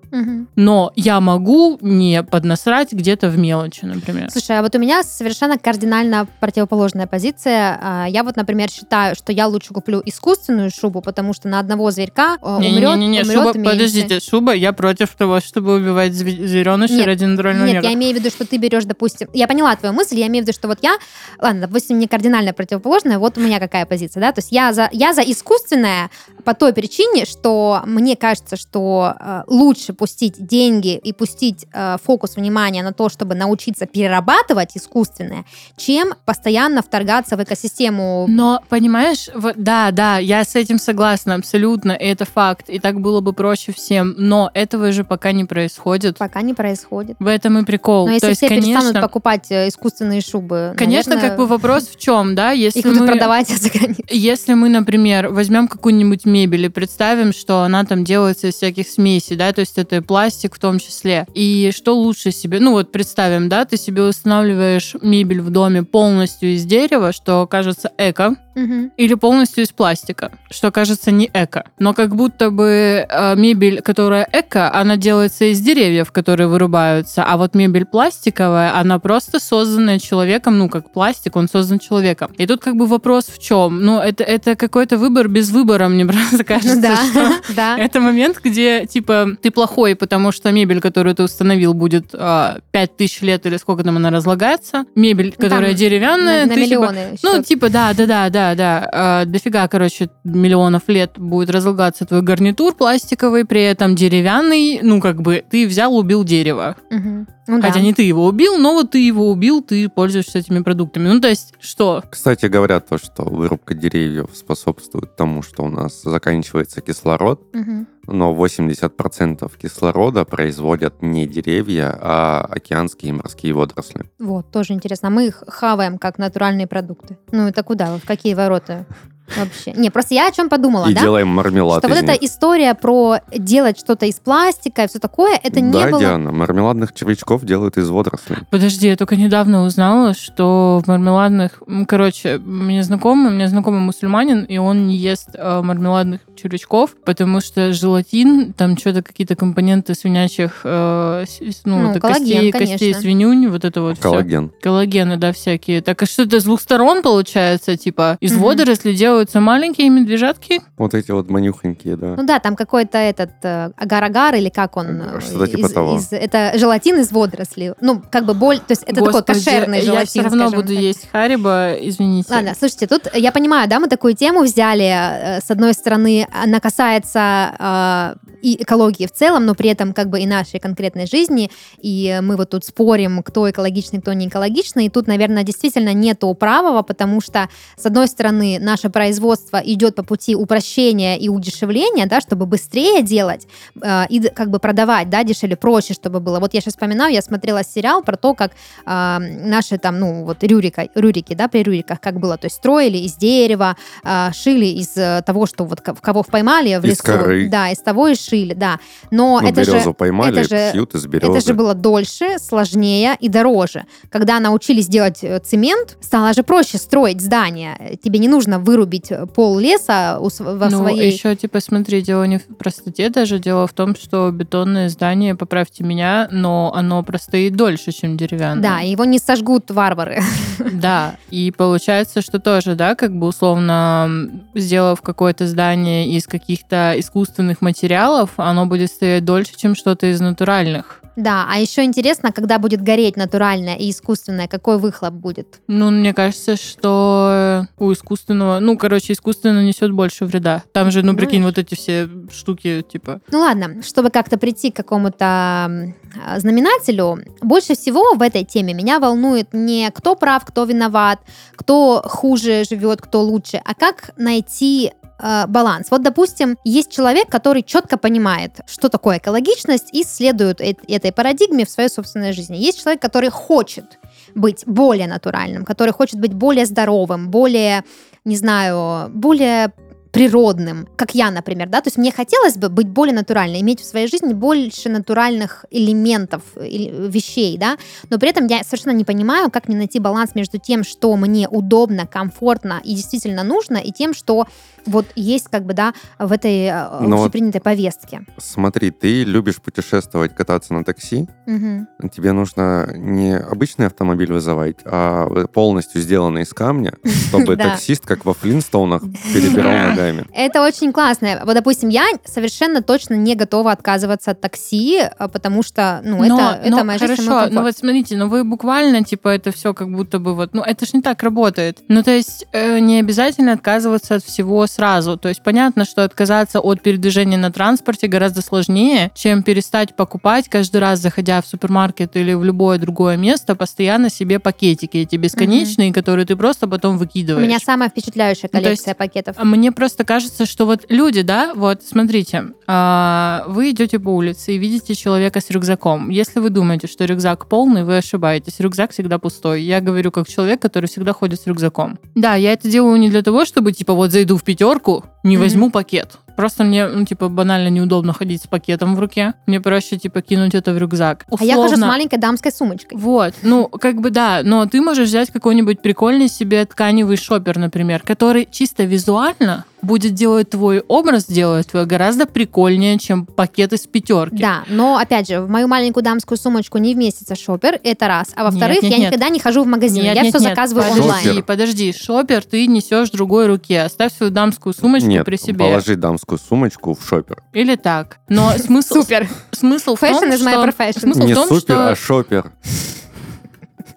Но я могу не поднасрать где-то в мелочи, например. Слушай, а вот у меня совершенно кардинально противоположная позиция. А, Я вот, например, считаю, что я лучше куплю искусственную шубу, потому что на одного зверька э, умрет, Не-не-не, умрет шуба, меньше. подождите, шуба, я против того, чтобы убивать зверенышей ради натурального Нет, мира. я имею в виду, что ты берешь, допустим, я поняла твою мысль, я имею в виду, что вот я, ладно, допустим, не кардинально противоположная, вот у меня какая позиция, да, то есть я за, я за искусственное по той причине, что мне кажется, что э, лучше пустить деньги и пустить э, фокус внимания на то, чтобы научиться перерабатывать искусственное, чем постоянно вторгаться в экосистему. Но, понимаешь, вот, да, да, я с этим согласна абсолютно, и это факт, и так было бы проще всем, но этого же пока не происходит. Пока не происходит. В этом и прикол. Но То если есть, все перестанут конечно, покупать э, искусственные шубы, конечно, наверное, как бы вопрос в чем, да, если их будут мы... продавать за границей. Если мы, например, возьмем какую-нибудь мебель и представим, что она там делается из всяких смесей, да, то есть это и пластик в том числе. И что лучше себе? Ну вот представим, да, ты себе устанавливаешь мебель в доме полностью из дерева, что кажется эко, Мгм. или полностью из пластика, что кажется не эко. Но как будто бы э, мебель, которая эко, она делается из деревьев, которые вырубаются, а вот мебель пластиковая, она просто созданная человеком, ну как пластик, он создан человеком. И тут как бы вопрос в чем? Ну это, это какой-то выбор без выбора, мне просто кажется, Ну да, что да. это момент, где, типа, ты плохой, потому что мебель, которую ты установил, будет а, 5000 лет или сколько там она разлагается. Мебель, Ну, там которая деревянная, на, на ты, типа, миллионы ну, счет. типа, да, да, да, да, да. А, дофига, короче, миллионов лет будет разлагаться твой гарнитур пластиковый, при этом деревянный, ну, как бы, ты взял, убил дерево. Мгм. Ну да. Хотя не ты его убил, но вот ты его убил, ты пользуешься этими продуктами. Ну, то есть, что? Кстати, говорят то, что вырубка деревьев способствует тому, что у нас заканчивается кислород, Мгм. но 80% кислорода производят не деревья, а океанские и морские водоросли. Вот, тоже интересно. А Мы их хаваем как натуральные продукты. Ну, это куда? В какие ворота? Вообще. Не, просто я о чем подумала, и да? делаем мармелад Что вот эта них. история про делать что-то из пластика и все такое, это не да, было... Диана, мармеладных червячков делают из водорослей. Подожди, я только недавно узнала, что в мармеладных... Короче, мне знакомый, у меня знакомый мусульманин, и он не ест э, мармеладных червячков, потому что желатин, там что-то какие-то компоненты свинячих, э, ну, Ну, это коллаген, костей, конечно. костей свинюнь, вот это вот. Коллаген. Коллагены, да, всякие. Так а что это с двух сторон получается? Типа, из Мгм. водорослей делаются маленькие медвежатки? Вот эти вот манюхонькие, да. Ну да, там какой-то этот э, агар-агар или как он? э, Что-то типа из- того. из- это желатин из водорослей. Ну, как бы боль... То есть это такой Господи, кошерный желатин, Я все равно буду так. есть хариба, извините. Ладно, слушайте, тут я понимаю, да, мы такую тему взяли. э, С одной стороны, она касается э, и экологии в целом, но при этом как бы и нашей конкретной жизни, и мы вот тут спорим, кто экологичный, кто не экологичный, и тут, наверное, действительно нету правого, потому что, с одной стороны, наше производство идет по пути упрощения и удешевления, да, чтобы быстрее делать э, и как бы продавать, да, дешевле, проще, чтобы было. Вот я сейчас вспоминаю, я смотрела сериал про то, как э, наши там, ну, вот Рюрика, Рюрики, да, при Рюриках, как было, то есть строили из дерева, э, шили из э, того, что вот кого поймали в Из лесу. коры. Да, из того и шили, да. Но Ну, это же поймали, это же- шьют из березы. это же было дольше, сложнее и дороже. Когда научились делать э, цемент, стало же проще строить здание. Тебе не нужно вырубить э, пол леса у во ну, своей... еще, типа, смотри, дело не в простоте даже, дело в том, что бетонное здание, поправьте меня, но оно простоит дольше, чем деревянное. Да, его не сожгут варвары. Да, и получается, что тоже, да, как бы условно, сделав какое-то здание из каких-то искусственных материалов, оно будет стоять дольше, чем что-то из натуральных. Да, а еще интересно, когда будет гореть натуральное и искусственное, какой выхлоп будет. Ну, мне кажется, что у искусственного, ну, короче, искусственно несет больше вреда. Там же, ну, Ну, прикинь, вот эти все штуки, типа, Ну ладно, чтобы как-то прийти к какому-то а, знаменателю, больше всего в этой теме меня волнует не кто прав, кто виноват, кто хуже живет, кто лучше, а как найти э, баланс. Вот, допустим, есть человек, который четко понимает, что такое экологичность, и следует эт- этой парадигме в своей собственной жизни. Есть человек, который хочет быть более натуральным, который хочет быть более здоровым, более, не знаю, более природным, как я, например, да, то есть мне хотелось бы быть более натуральной, иметь в своей жизни больше натуральных элементов, или вещей, да, но при этом я совершенно не понимаю, как мне найти баланс между тем, что мне удобно, комфортно и действительно нужно, и тем, что вот есть как бы, да, в этой э, Ну вот- общепринятой повестке. Смотри, ты любишь путешествовать, кататься на такси. Мгм. Тебе нужно не обычный автомобиль вызывать, а полностью сделанный из камня, чтобы таксист, как во Флинстоунах, перебирал ногами. Это очень классно. Вот, допустим, я совершенно точно не готова отказываться от такси, а, потому что, ну, это, это но моя жизнь, хорошо, ну вот смотрите, ну вы буквально, типа, это все как будто бы вот, ну это ж не так работает. Ну то есть э, не обязательно отказываться от всего сразу. То есть понятно, что отказаться от передвижения на транспорте гораздо сложнее, чем перестать покупать каждый раз, заходя в супермаркет или в любое другое место, постоянно себе пакетики эти бесконечные, которые ты просто потом У выкидываешь. меня самая впечатляющая Ну, коллекция пакетов. А Мне просто кажется, что вот люди, да, вот смотрите, а, вы идете по улице и видите человека с рюкзаком. Если вы думаете, что рюкзак полный, вы ошибаетесь. Рюкзак всегда пустой. Я говорю как человек, который всегда ходит с рюкзаком. Да, я это делаю не для того, чтобы, типа, вот зайду в пятерку, пятерку не возьму пакет. Просто мне, ну, типа, банально неудобно ходить с пакетом в руке. Мне проще, типа, кинуть это в рюкзак. А я хожу с Условно- маленькой дамской сумочкой. вот, ну, как бы да, но ты можешь взять какой-нибудь прикольный себе тканевый шопер, например, который чисто визуально будет делать твой образ, делать твой гораздо прикольнее, чем пакет из пятерки. Да, но опять же, в мою маленькую дамскую сумочку не вместится шопер, это раз. А во-вторых, я нет. никогда не хожу в магазин, Нет, я нет, все нет, заказываю подожди, онлайн. Шопер. подожди, шопер ты несешь в другой руке, оставь свою дамскую сумочку Нет, при себе. положи дамскую сумочку в шопер. Или так. Но смысл, Супер. смысл в Fashion том, is my что... profession. Смысл Не в том, супер, что... а шопер.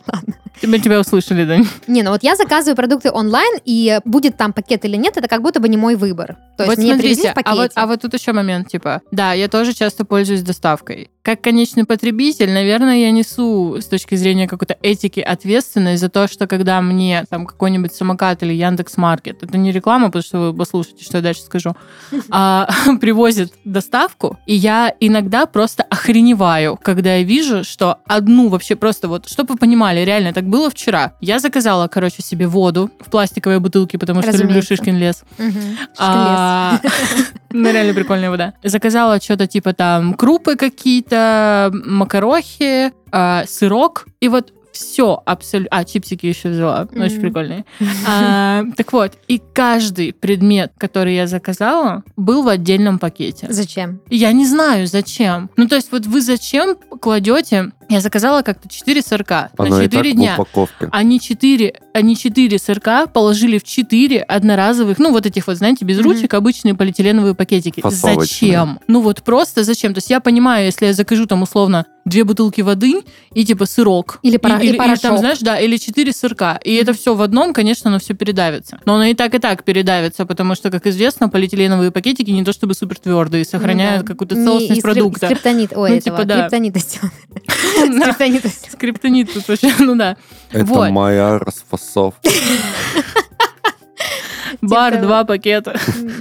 Тебя, тебя услышали, Дань. Не, ну вот я заказываю продукты онлайн, и будет там пакет или нет, это как будто бы не мой выбор. То есть вот мне смотрите, привезли в пакете. а вот, а вот тут еще момент, типа, да, я тоже часто пользуюсь доставкой. Как конечный потребитель, наверное, я несу с точки зрения какой-то этики ответственность за то, что когда мне там какой-нибудь самокат или Яндекс Маркет, это не реклама, потому что вы послушайте, что я дальше скажу, а, привозит доставку, и я иногда просто охреневаю, когда я вижу, что одну вообще просто вот, чтобы вы понимали, реально так было вчера. Я заказала, короче, себе воду в пластиковой бутылке, потому что люблю Разумеется. Шишкин лес. А, Ну, реально прикольная вода. Заказала что-то типа там крупы какие-то, макарохи, а, сырок. И вот все абсолютно... А, чипсики еще взяла. Очень Мгм. прикольные. А, Так вот, и каждый предмет, который я заказала, был в отдельном пакете. Зачем? Я не знаю, зачем. Ну, то есть, вот вы зачем кладете Я заказала как-то 4 сырка Оно на и так 4 в дня. упаковке. Они 4, они 4 сырка положили в 4 одноразовых, ну, вот этих вот, знаете, без Мгм. ручек, обычные полиэтиленовые пакетики. Фасовочные. Зачем? Ну, вот просто зачем? То есть я понимаю, если я закажу там условно две бутылки воды и типа сырок. Или пора- и или, там, порошок. знаешь, да, или 4 сырка. И это все в одном, конечно, оно все передавится. Но оно и так, и так передавится, потому что, как известно, полиэтиленовые пакетики не то чтобы супер твердые, сохраняют Ну да. какую-то Не целостность из скрип- продукта. Скриптонит, ой, Ну, этого, типа, да. криптонита сделан. Скриптонит тут вообще, ну да. Это моя расфасовка. Бар, два пакета.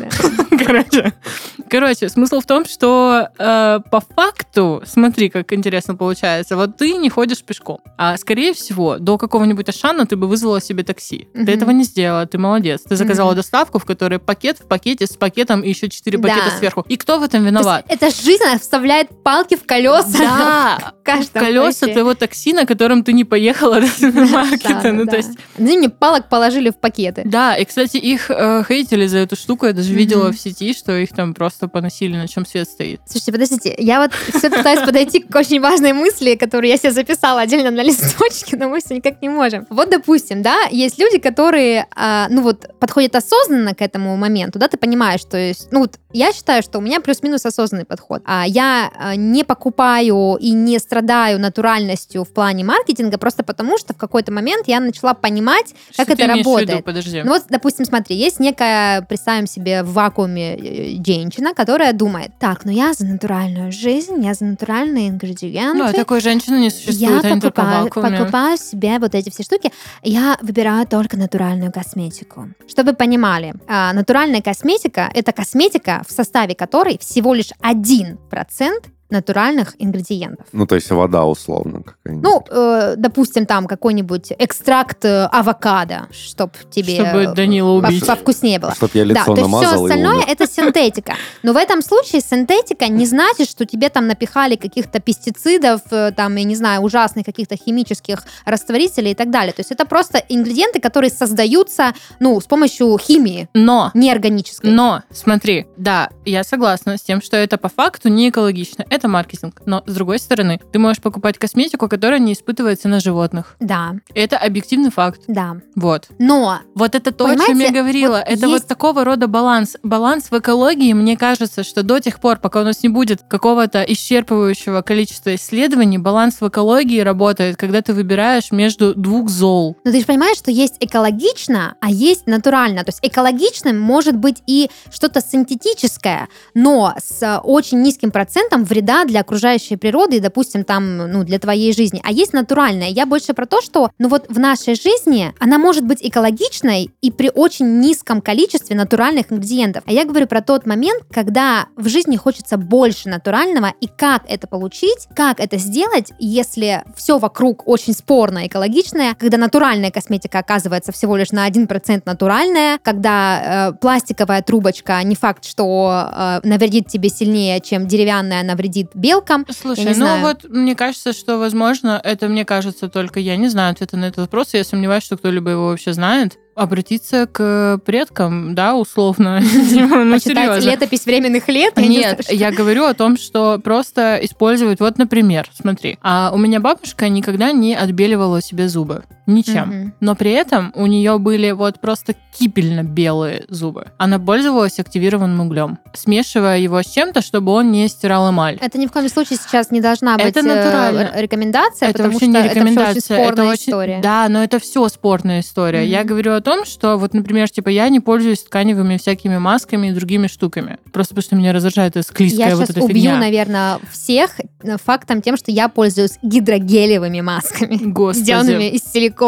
Короче, короче, смысл в том, что э, по факту, смотри, как интересно получается, вот ты не ходишь пешком, а скорее всего до какого-нибудь Ашана ты бы вызвала себе такси. Мгм. Ты этого не сделала, ты молодец. Ты заказала Мгм. доставку, в которой пакет в пакете с пакетом и еще четыре Да. пакета сверху. И кто в этом То виноват? эта жизнь она вставляет палки в колеса. Да, в каждом колеса случае. твоего такси, на котором ты не поехала до супермаркета. Ну, то есть, Ну, не палок положили в пакеты. да, и, кстати, их э, хейтили за эту штуку. Я даже видела в сети, что их там просто поносили, на чем свет стоит. Слушайте, подождите, я вот все пытаюсь подойти к очень важной мысли, которую я себе записала отдельно на листочке, но мы все никак не можем. Вот, допустим, да, есть люди, которые, а, ну вот, подходят осознанно к этому моменту, да, ты понимаешь, то есть, ну вот, я считаю, что у меня плюс-минус осознанный подход. А, я а, не покупаю и не страдаю натуральностью в плане маркетинга просто потому, что в какой-то момент я начала понимать, как Что это в виду? работает. Подожди. Ну вот, допустим, смотри, есть некая, представим себе в вакууме э, женщина, которая думает, так, ну я за натуральную жизнь, я за натуральные ингредиенты. Ну, а такой женщины не я существует, в покупаю, покупаю себе вот эти все штуки. Я выбираю только натуральную косметику. Чтобы понимали, а, натуральная косметика – это косметика, в составе которой всего лишь 1% натуральных ингредиентов. Ну, то есть вода условно какая-нибудь. Ну, э, допустим, там какой-нибудь экстракт э, авокадо, чтоб тебе Чтобы Данила убить. повкуснее было. Чтоб я Да, лицо то есть все намазал остальное это синтетика. Но в этом случае синтетика не значит, что тебе там напихали каких-то пестицидов, э, там, я не знаю, ужасных каких-то химических растворителей и так далее. То есть это просто ингредиенты, которые создаются, ну, с помощью химии Но, неорганической. но, смотри, да, я согласна с тем, что это по факту не экологично. Это маркетинг. Но, с другой стороны, ты можешь покупать косметику, которая не испытывается на животных. Да, Это объективный факт. да. Вот. Но Вот это то, о чем я говорила. вот это есть- вот такого рода баланс. Баланс в экологии, мне кажется, что до тех пор, пока у нас не будет какого-то исчерпывающего количества исследований, баланс в экологии работает, когда ты выбираешь между двух зол. Но ты же понимаешь, что есть экологично, а есть натурально. То есть экологичным может быть и что-то синтетическое, но с э, очень низким процентом вреда для окружающей природы допустим, там, ну, для твоей жизни. А есть натуральное. Я больше про то, что, ну вот в нашей жизни она может быть экологичной и при очень низком количестве натуральных ингредиентов. А я говорю про тот момент, когда в жизни хочется больше натурального, и как это получить, как это сделать, если все вокруг очень спорно экологичное, когда натуральная косметика оказывается всего лишь на 1% натуральная, когда э, пластиковая трубочка не факт, что э, навредит тебе сильнее, чем деревянная навредит белкам. Слушай, ну знаю. вот мне кажется, что, возможно, это мне кажется только я не знаю ответа на этот вопрос. Я сомневаюсь, что кто-либо его вообще знает. Обратиться к предкам, да, условно. Ну, Почитать серьезно. летопись временных лет. я Нет, я говорю о том, что просто использовать, вот, например, смотри, а у меня бабушка никогда не отбеливала себе зубы. Ничем. Мгм. Но при этом у нее были вот просто кипельно белые зубы. Она пользовалась активированным углем, смешивая его с чем-то, чтобы он не стирал эмаль. Это ни в коем случае сейчас не должна быть Это натурально. рекомендация, это потому вообще что не это рекомендация. очень спорная это очень- история. Да, но это все спорная история. Мгм. Я говорю о том, что вот, например, типа я не пользуюсь тканевыми всякими масками и другими штуками. Просто потому что меня раздражает эта склизкая Я вот сейчас эта убью, фигня. наверное, всех э, фактом тем, что я пользуюсь гидрогелевыми масками, Господи. сделанными из силикона.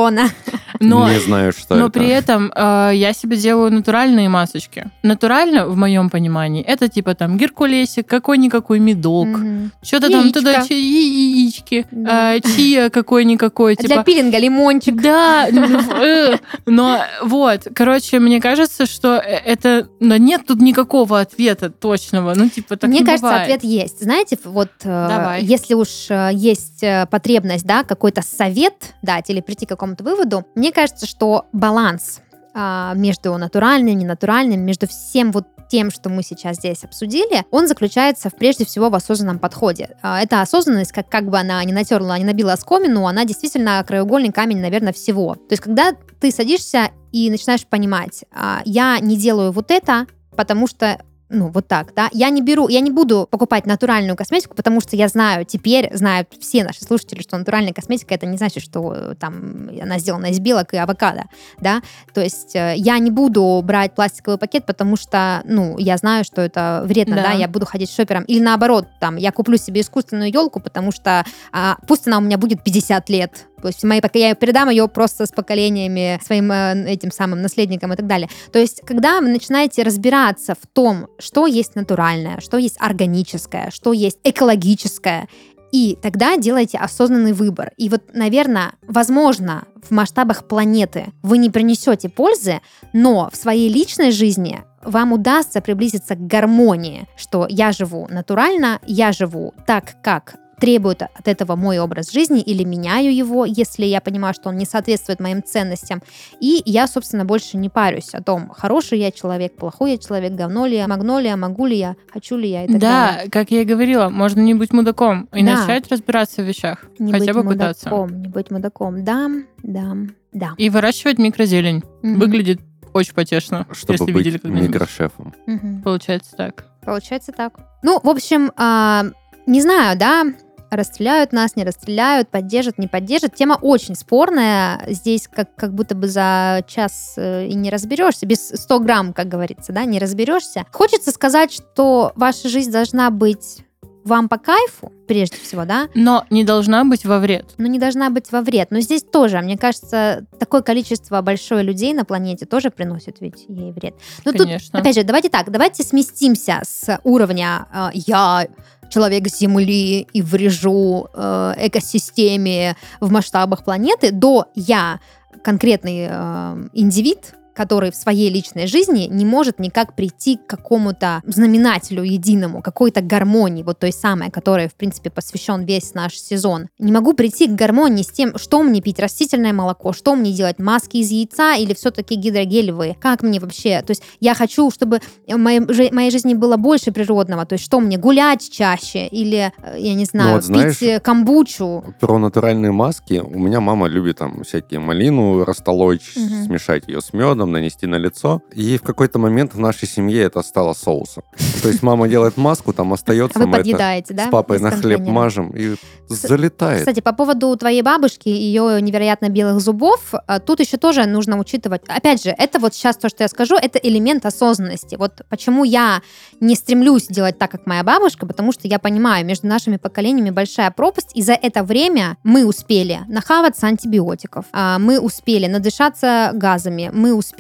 Но Не знаю, что Но это. при этом э, я себе делаю натуральные масочки. Натурально, в моем понимании, это типа там геркулесик, какой-никакой медок, Мгм. что-то там туда чи- я- яички, Да. э, чия какой-никакой, Для типа. пилинга лимончик. Да, ну, э, но вот, короче, мне кажется, что э, это, но нет тут никакого ответа точного, ну типа так Мне не кажется, ответ есть. Знаете, вот э, если уж э, есть э, потребность, да, какой-то совет дать или прийти к какому-то выводу, мне кажется, что баланс а, между натуральным, ненатуральным, между всем вот тем, что мы сейчас здесь обсудили, он заключается в, прежде всего в осознанном подходе. А, Эта осознанность, как, как бы она не натерла, не набила оскомину, она действительно краеугольный камень, наверное, всего. То есть, когда ты садишься и начинаешь понимать, а, я не делаю вот это, потому что ну, вот так, да. Я не беру, я не буду покупать натуральную косметику, потому что я знаю, теперь знают все наши слушатели, что натуральная косметика, это не значит, что э, там она сделана из белок и авокадо, да. То есть э, я не буду брать пластиковый пакет, потому что, ну, я знаю, что это вредно, да, Да. я буду ходить шопером. Или наоборот, там, я куплю себе искусственную елку, потому что а, пусть она у меня будет 50 лет, то есть мои, я передам ее просто с поколениями своим э, этим самым наследникам и так далее. То есть, когда вы начинаете разбираться в том, что есть натуральное, что есть органическое, что есть экологическое, и тогда делаете осознанный выбор. И вот, наверное, возможно, в масштабах планеты вы не принесете пользы, но в своей личной жизни вам удастся приблизиться к гармонии, что я живу натурально, я живу так, как требует от этого мой образ жизни или меняю его, если я понимаю, что он не соответствует моим ценностям. И я, собственно, больше не парюсь о том, хороший я человек, плохой я человек, говно ли я, магнолия, могу ли я, хочу ли я и так да, далее. как я и говорила, можно не быть мудаком и Да. начать разбираться в вещах. Не хотя быть бы пытаться. мудаком, не быть мудаком. Да, да, да. И выращивать микрозелень. Мгм. Выглядит очень потешно, Чтобы если быть видели микрошефом. Мгм. Получается так. Получается так. Ну, в общем, а, не знаю, да, расстреляют нас, не расстреляют, поддержат, не поддержат. Тема очень спорная. Здесь как, как будто бы за час э, и не разберешься. Без 100 грамм, как говорится, да, не разберешься. Хочется сказать, что ваша жизнь должна быть вам по кайфу, прежде всего, да, Но не должна быть во вред. но не должна быть во вред. Но здесь тоже, мне кажется, такое количество большое людей на планете тоже приносит ведь ей вред. Но тут Конечно. Опять же, давайте так, давайте сместимся с уровня э, «я человек Земли и врежу э, экосистеме в масштабах планеты» до «я конкретный э, индивид», который в своей личной жизни не может никак прийти к какому-то знаменателю единому, какой-то гармонии, вот той самой, которой, в принципе, посвящен весь наш сезон. Не могу прийти к гармонии с тем, что мне пить, растительное молоко, что мне делать, маски из яйца или все-таки гидрогелевые, как мне вообще, то есть я хочу, чтобы в моей, жи- моей жизни было больше природного, то есть что мне, гулять чаще или, э, я не знаю, Ну вот знаешь- пить э, камбучу, Про натуральные маски. У меня мама любит там всякие малину растолочь, Мгм. смешать ее с медом, нанести на лицо. И в какой-то момент в нашей семье это стало соусом. То есть мама делает маску, там остается, а вы подъедаете, да? с папой на хлеб мажем и залетает. Кстати, по поводу твоей бабушки и ее невероятно белых зубов, а, тут еще тоже нужно учитывать. Опять же, это вот сейчас то, что я скажу, это элемент осознанности. Вот почему я не стремлюсь делать так, как моя бабушка, потому что я понимаю, между нашими поколениями большая пропасть, и за это время мы успели нахаваться антибиотиков, а, мы успели надышаться газами, мы успели,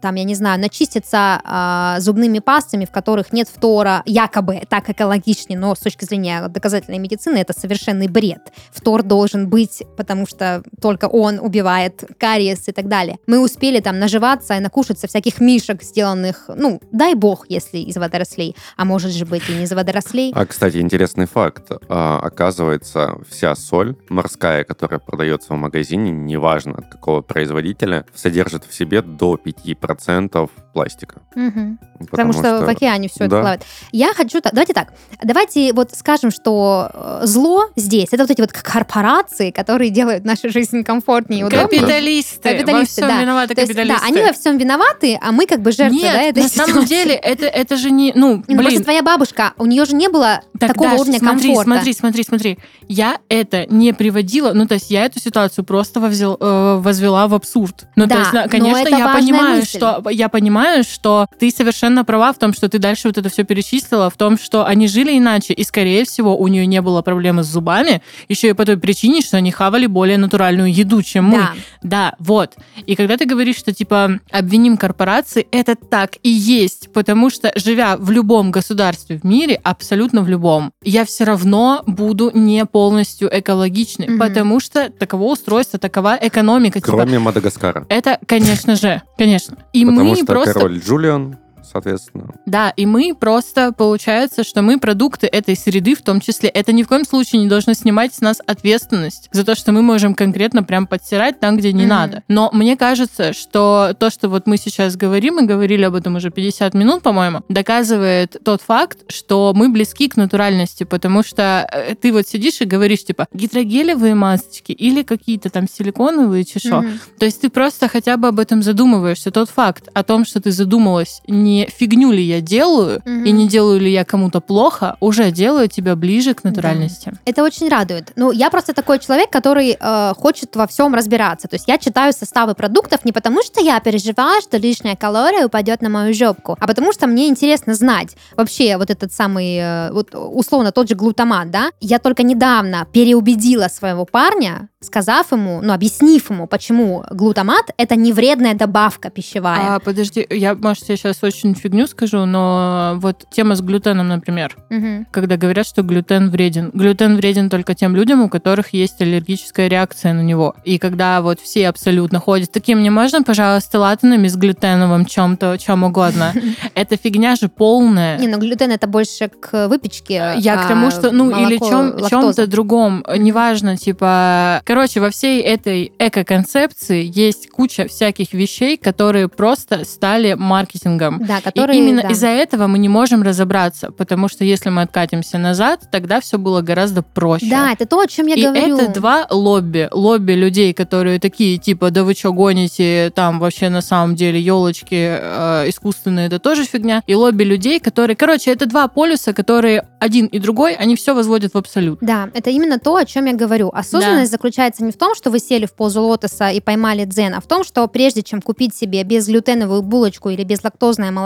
там, я не знаю, начиститься а, зубными пастами, в которых нет фтора, якобы так экологичнее, но с точки зрения доказательной медицины это совершенный бред. Фтор должен быть, потому что только он убивает кариес и так далее. Мы успели там наживаться и накушаться всяких мишек, сделанных, ну, дай бог, если из водорослей, а может же быть и не из водорослей. А, кстати, интересный факт. А, оказывается, вся соль морская, которая продается в магазине, неважно от какого производителя, содержит в себе до 5% пластика. Мгм. Потому, что, в океане все это Да. плавает. Я хочу... Давайте так. Давайте вот скажем, что э, зло здесь это вот эти вот корпорации, которые делают нашу жизнь комфортнее и удобнее. Капиталисты. Во Капиталисты, всем да. виноваты То есть, да, капиталисты. они во всем виноваты, а мы как бы жертвы Нет, да, этой на самом ситуации. деле, это, это же не... Ну, Не, ну, просто блин, твоя бабушка, у нее же не было Так, такого Даш, уровня смотри, комфорта. смотри, смотри, смотри. Я это не приводила, ну, то есть я эту ситуацию просто вовзел- э, возвела в абсурд. Ну, Да, то есть, конечно, это я важная понимаю, мысль. что я понимаю, что ты совершенно права в том, что ты дальше вот это все перечислила, в том, что они жили иначе, и, скорее всего, у нее не было проблемы с зубами, еще и по той причине, что они хавали более натуральную еду, чем мы. Да. Да, вот. И когда ты говоришь, что типа обвиним корпорации, это так и есть, потому что живя в любом государстве в мире, абсолютно в любом, я все равно буду не полностью экологичной, Мгм. потому что таково устройство, такова экономика. типа, Кроме Мадагаскара. это, конечно же, конечно. И Потому мы что просто король Джулиан соответственно. Да, и мы просто, получается, что мы продукты этой среды в том числе. Это ни в коем случае не должно снимать с нас ответственность за то, что мы можем конкретно прям подстирать там, где не Мгм. надо. Но мне кажется, что то, что вот мы сейчас говорим, и говорили об этом уже 50 минут, по-моему, доказывает тот факт, что мы близки к натуральности, потому что э, ты вот сидишь и говоришь, типа, гидрогелевые масочки или какие-то там силиконовые, чешо. Мгм. То есть ты просто хотя бы об этом задумываешься. Тот факт о том, что ты задумалась, не фигню ли я делаю, Мгм. и не делаю ли я кому-то плохо, уже делает тебя ближе к натуральности. Это очень радует. Ну, я просто такой человек, который э, хочет во всем разбираться. То есть я читаю составы продуктов не потому, что я переживаю, что лишняя калория упадет на мою жопку, а потому что мне интересно знать вообще вот этот самый, э, вот условно тот же глутамат, да. Я только недавно переубедила своего парня, сказав ему, ну, объяснив ему, почему глутамат это не вредная добавка пищевая. А, подожди, я, может, я сейчас очень фигню скажу, но вот тема с глютеном, например, Мгм. когда говорят, что глютен вреден. Глютен вреден только тем людям, у которых есть аллергическая реакция на него. И когда вот все абсолютно ходят, такие, мне можно, пожалуйста, латанами с глютеновым чем-то, чем угодно. Это фигня же полная. Не, ну глютен это больше к выпечке. Я к а тому, что, ну, или чем-то другом, неважно, типа... Короче, во всей этой эко-концепции есть куча всяких вещей, которые просто стали маркетингом. Да, И которые... именно да. из-за этого мы не можем разобраться, потому что если мы откатимся назад, тогда все было гораздо проще. Да, это то, о чем я И говорю. это два лобби. Лобби людей, которые такие, типа, да вы что гоните, там вообще на самом деле елочки э, искусственные, это тоже фигня. И лобби людей, которые... Короче, это два полюса, которые один и другой, они все возводят в абсолют. Да, это именно то, о чем я говорю. Осознанность заключается не в том, что вы сели в позу лотоса и поймали дзен, а в том, что прежде чем купить себе безглютеновую булочку или безлактозное молоко,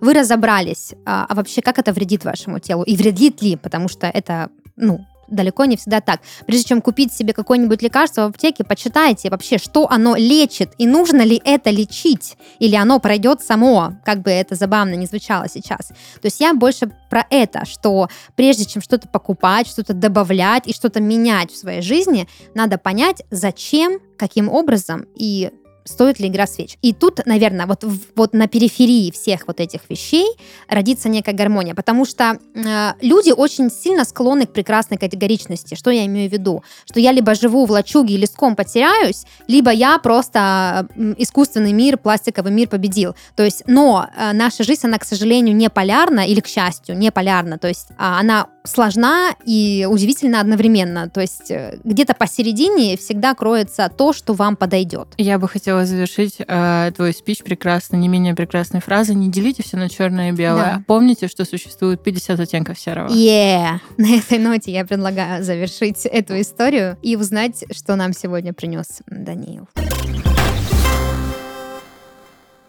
вы разобрались, а, а вообще как это вредит вашему телу и вредит ли, потому что это, ну, далеко не всегда так. Прежде чем купить себе какое-нибудь лекарство в аптеке, почитайте вообще, что оно лечит и нужно ли это лечить, или оно пройдет само, как бы это забавно не звучало сейчас. То есть я больше про это, что прежде чем что-то покупать, что-то добавлять и что-то менять в своей жизни, надо понять, зачем, каким образом и стоит ли игра свеч. И тут, наверное, вот, вот на периферии всех вот этих вещей родится некая гармония, потому что э, люди очень сильно склонны к прекрасной категоричности. Что я имею в виду? Что я либо живу в лачуге и леском потеряюсь, либо я просто искусственный мир, пластиковый мир победил. То есть, но э, наша жизнь, она, к сожалению, не полярна, или, к счастью, не полярна. То есть а, она сложна и удивительно одновременно. То есть э, где-то посередине всегда кроется то, что вам подойдет. Я бы хотела завершить э, твой спич прекрасно, не менее прекрасной фразой. Не делите все на черное и белое. Да. Помните, что существует 50 оттенков серого. Yeah. На этой ноте я предлагаю завершить эту историю и узнать, что нам сегодня принес Даниил.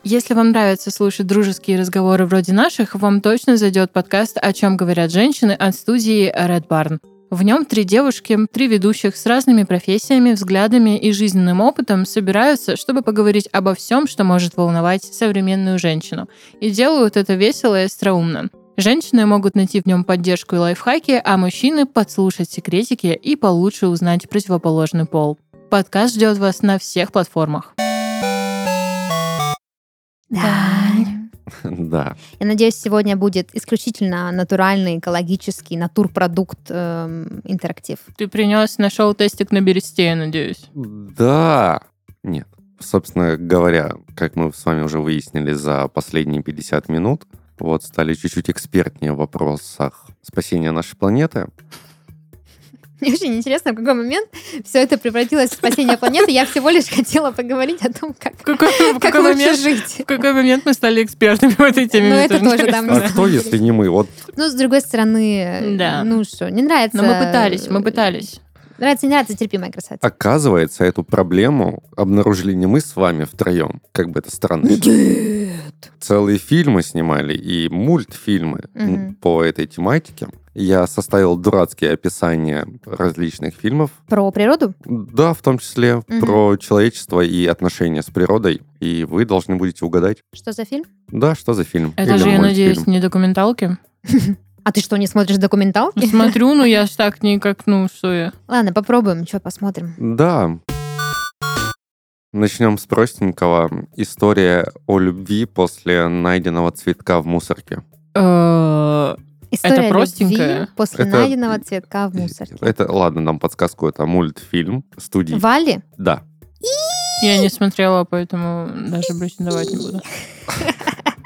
Если вам нравится слушать дружеские разговоры вроде наших, вам точно зайдет подкаст «О чем говорят женщины» от студии Red Barn. В нем три девушки, три ведущих с разными профессиями, взглядами и жизненным опытом собираются, чтобы поговорить обо всем, что может волновать современную женщину. И делают это весело и остроумно. Женщины могут найти в нем поддержку и лайфхаки, а мужчины подслушать секретики и получше узнать противоположный пол. Подкаст ждет вас на всех платформах. Да. Я надеюсь, сегодня будет исключительно натуральный, экологический, натурпродукт эм, интерактив. Ты принес на шоу тестик на бересте, я надеюсь. Да. Нет. Собственно говоря, как мы с вами уже выяснили за последние 50 минут, вот стали чуть-чуть экспертнее в вопросах спасения нашей планеты. Мне очень интересно, в какой момент все это превратилось в спасение планеты. Я всего лишь хотела поговорить о том, как, какой, в как какой лучше момент, жить. в какой момент мы стали экспертами в этой теме? Ну, это тоже, да. А кто, если не мы? Вот Ну, с другой стороны, Да. ну что, не нравится... Но мы пытались, мы пытались. Нравится, не нравится, терпимая красавица. оказывается, эту проблему обнаружили не мы с вами втроем, как бы это странно. Нет. Целые фильмы снимали и мультфильмы Мгм. по этой тематике. Я составил дурацкие описания различных фильмов, Про природу? да, в том числе Мгм. про человечество и отношения с природой, и вы должны будете угадать, Что за фильм? да, что за фильм. Это или же, я надеюсь, не документалки. А ты что, не смотришь документалки? Смотрю, ну я ж так никак, ну что я. Ладно, попробуем, что посмотрим. Да, Начнем с простенького. История о любви после найденного цветка в мусорке. Э, История любви простенькое? после Это- найденного цветка в мусорке. Это, ладно, нам подсказку, это мультфильм студии. Вали? Да. Я не смотрела, поэтому даже претендовать не буду.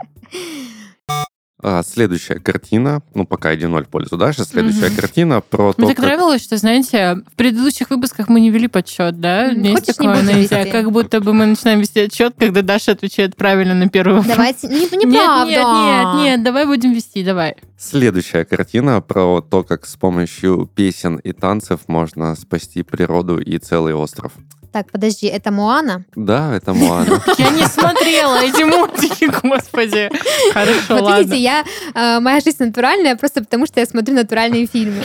А, следующая картина, ну пока 1-0 в пользу Даши, следующая Мгм. картина про Мне то, так как... нравилось, что, знаете, в предыдущих выпусках мы не вели подсчет, да? Меня есть хочешь, не такое будем нельзя, вести? как будто бы мы начинаем вести отчет, когда Даша отвечает правильно на первый вопрос. Давайте. Не, Нет, неправда. нет, нет, нет, давай будем вести, давай. Следующая картина про то, как с помощью песен и танцев можно спасти природу и целый остров. Так, подожди, это Моана? Да, это Моана. Я не смотрела эти мультики, господи. Хорошо, вот ладно. видите, я, э, моя жизнь натуральная просто потому, что я смотрю натуральные фильмы.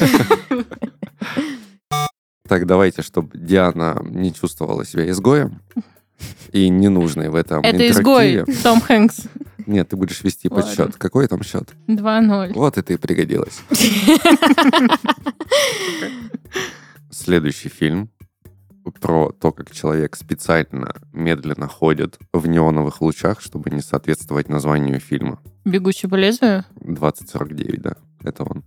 Так, давайте, чтобы Диана не чувствовала себя изгоем и ненужной в этом Это изгой. Том Хэнкс. Нет, ты будешь вести Ладно. подсчет. Какой там счет? 2-0. Вот это и пригодилось. Следующий фильм про то, как человек специально медленно ходит в неоновых лучах, чтобы не соответствовать названию фильма. Бегущий по лезвию? 2049, да, это он.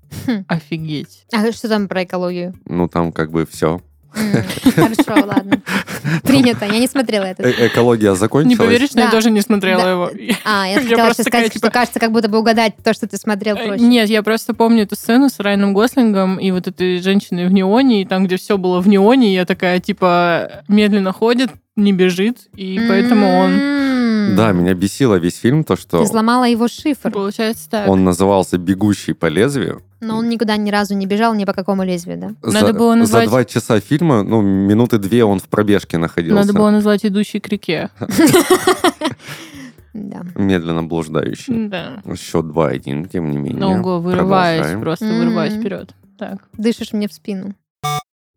Офигеть. А что там про экологию? Ну, там как бы все. Хорошо, ладно. Принято, я не смотрела это. экология закончилась. Не поверишь, но я тоже не смотрела его. А, я хотела просто сейчас сказать, типа- что кажется, как будто бы угадать то, что ты смотрел Э, проще. Нет, я просто помню эту сцену с Райаном Гослингом и вот этой женщиной в неоне, и там, где все было в неоне, я такая, типа, медленно ходит, не бежит, и поэтому он... Да, меня бесило весь фильм, то, что Ты взломала его шифр, Получается так. он назывался «Бегущий по лезвию». но он никуда ни разу не бежал ни по какому лезвию, да? Надо за, было назвать- За два часа фильма, ну, минуты две он в пробежке находился. Надо было назвать «Идущий к реке». Да. Медленно блуждающий. Да. Счет 2-1, тем не менее. Ого, вырываюсь, просто вырываюсь вперед. Так. Дышишь мне в спину.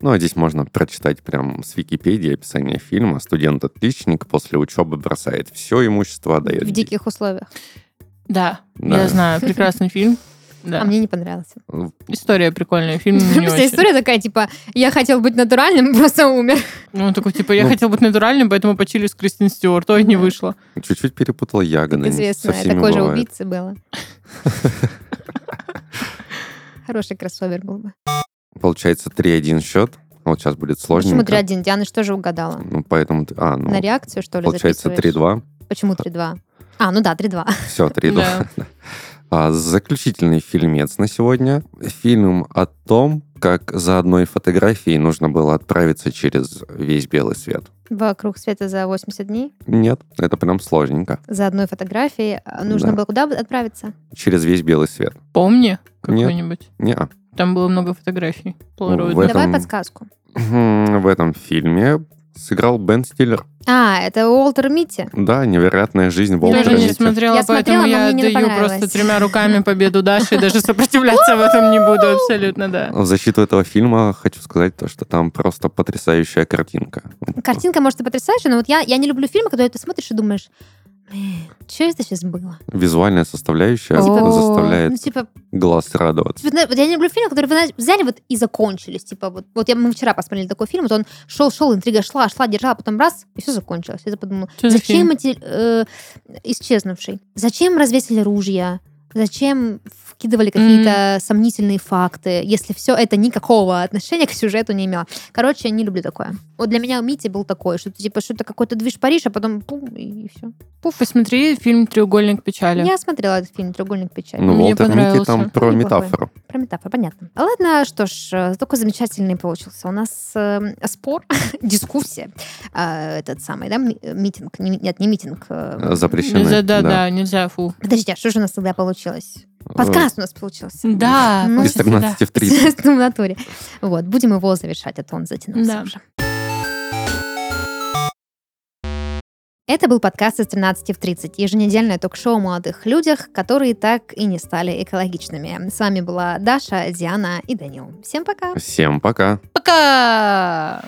Ну, а здесь можно прочитать прям с Википедии описание фильма. Студент-отличник после учебы бросает все имущество, отдает... В диких условиях. Да, Да. я знаю, прекрасный фильм. Да. А мне не понравился. История прикольная, фильм не Просто очень. история такая, типа, я хотел быть натуральным, просто умер. Ну, он такой, типа, я Ну. хотел быть натуральным, поэтому почили с Кристин Стюарт. Ой, не вышло. Чуть-чуть перепутал ягоды. Известно, такой же убийцы было. Хороший кроссовер был бы. Получается 3-1 счет. Вот сейчас будет Почему сложненько. 3-1? Диана что же угадала? Ну, поэтому... А, ну, На реакцию, что ли, получается записываешь? 3-2. Почему 3-2? А, ну да, 3-2. Все, 3-2. Да. А, заключительный фильмец на сегодня. Фильм о том, как за одной фотографией нужно было отправиться через весь белый свет. Вокруг света за 80 дней. Нет, это прям сложненько. За одной фотографией. А Нужно Да. было куда отправиться? Через весь белый свет. Помни какой-нибудь. Не, Там было много фотографий. Полароидных. В этом- Давай подсказку. в этом фильме сыграл Бен Стиллер. А, это Уолтер Митти. Да, невероятная жизнь Я Уолтера тоже не Митти. смотрела, Я поэтому смотрела, я не даю просто тремя руками победу Даши, и даже сопротивляться в этом не буду абсолютно, да. В защиту этого фильма хочу сказать то, что там просто потрясающая картинка. Картинка, может, и потрясающая, но вот я, я не люблю фильмы, когда ты смотришь и думаешь, что это сейчас было? Визуальная составляющая Типа, заставляет Ну, типа, глаз радоваться. типа, я не люблю фильмы, которые вы взяли вот и закончились. Типа, вот, вот я, мы вчера посмотрели такой фильм, вот он шел, шел, интрига шла, шла, держала, потом раз, и все закончилось. Я подумала, Что за зачем эти э, исчезнувший? Зачем развесили ружья? Зачем вкидывали какие-то сомнительные факты, если все это никакого отношения к сюжету не имело? Короче, не люблю такое. Вот для меня у Мити был такой, что типа что-то какой-то движ Париж, а потом пум, и все. Посмотри фильм «Треугольник печали». Я смотрела этот фильм «Треугольник печали». Ну, Мне Уолтер понравился. там про Неплохой. метафору. Про метафору, понятно. Ладно, что ж, э, такой замечательный получился. У нас э, спор, дискуссия, э, этот самый, да, ми- митинг, не нет, не митинг. э, Запрещенный. Нельзя, да, да. да, нельзя, фу. Подожди, а что же у нас тогда получилось? Подкаст у нас получился. Да, Ну, Из просто да. 13 в 30. Естественно, в натуре. Вот, будем его завершать, а то он затянулся Да. уже. Это был подкаст из 13 в 30, еженедельное ток-шоу о молодых людях, которые так и не стали экологичными. С вами была Даша, Диана и Данил. Всем пока! Всем пока. Пока!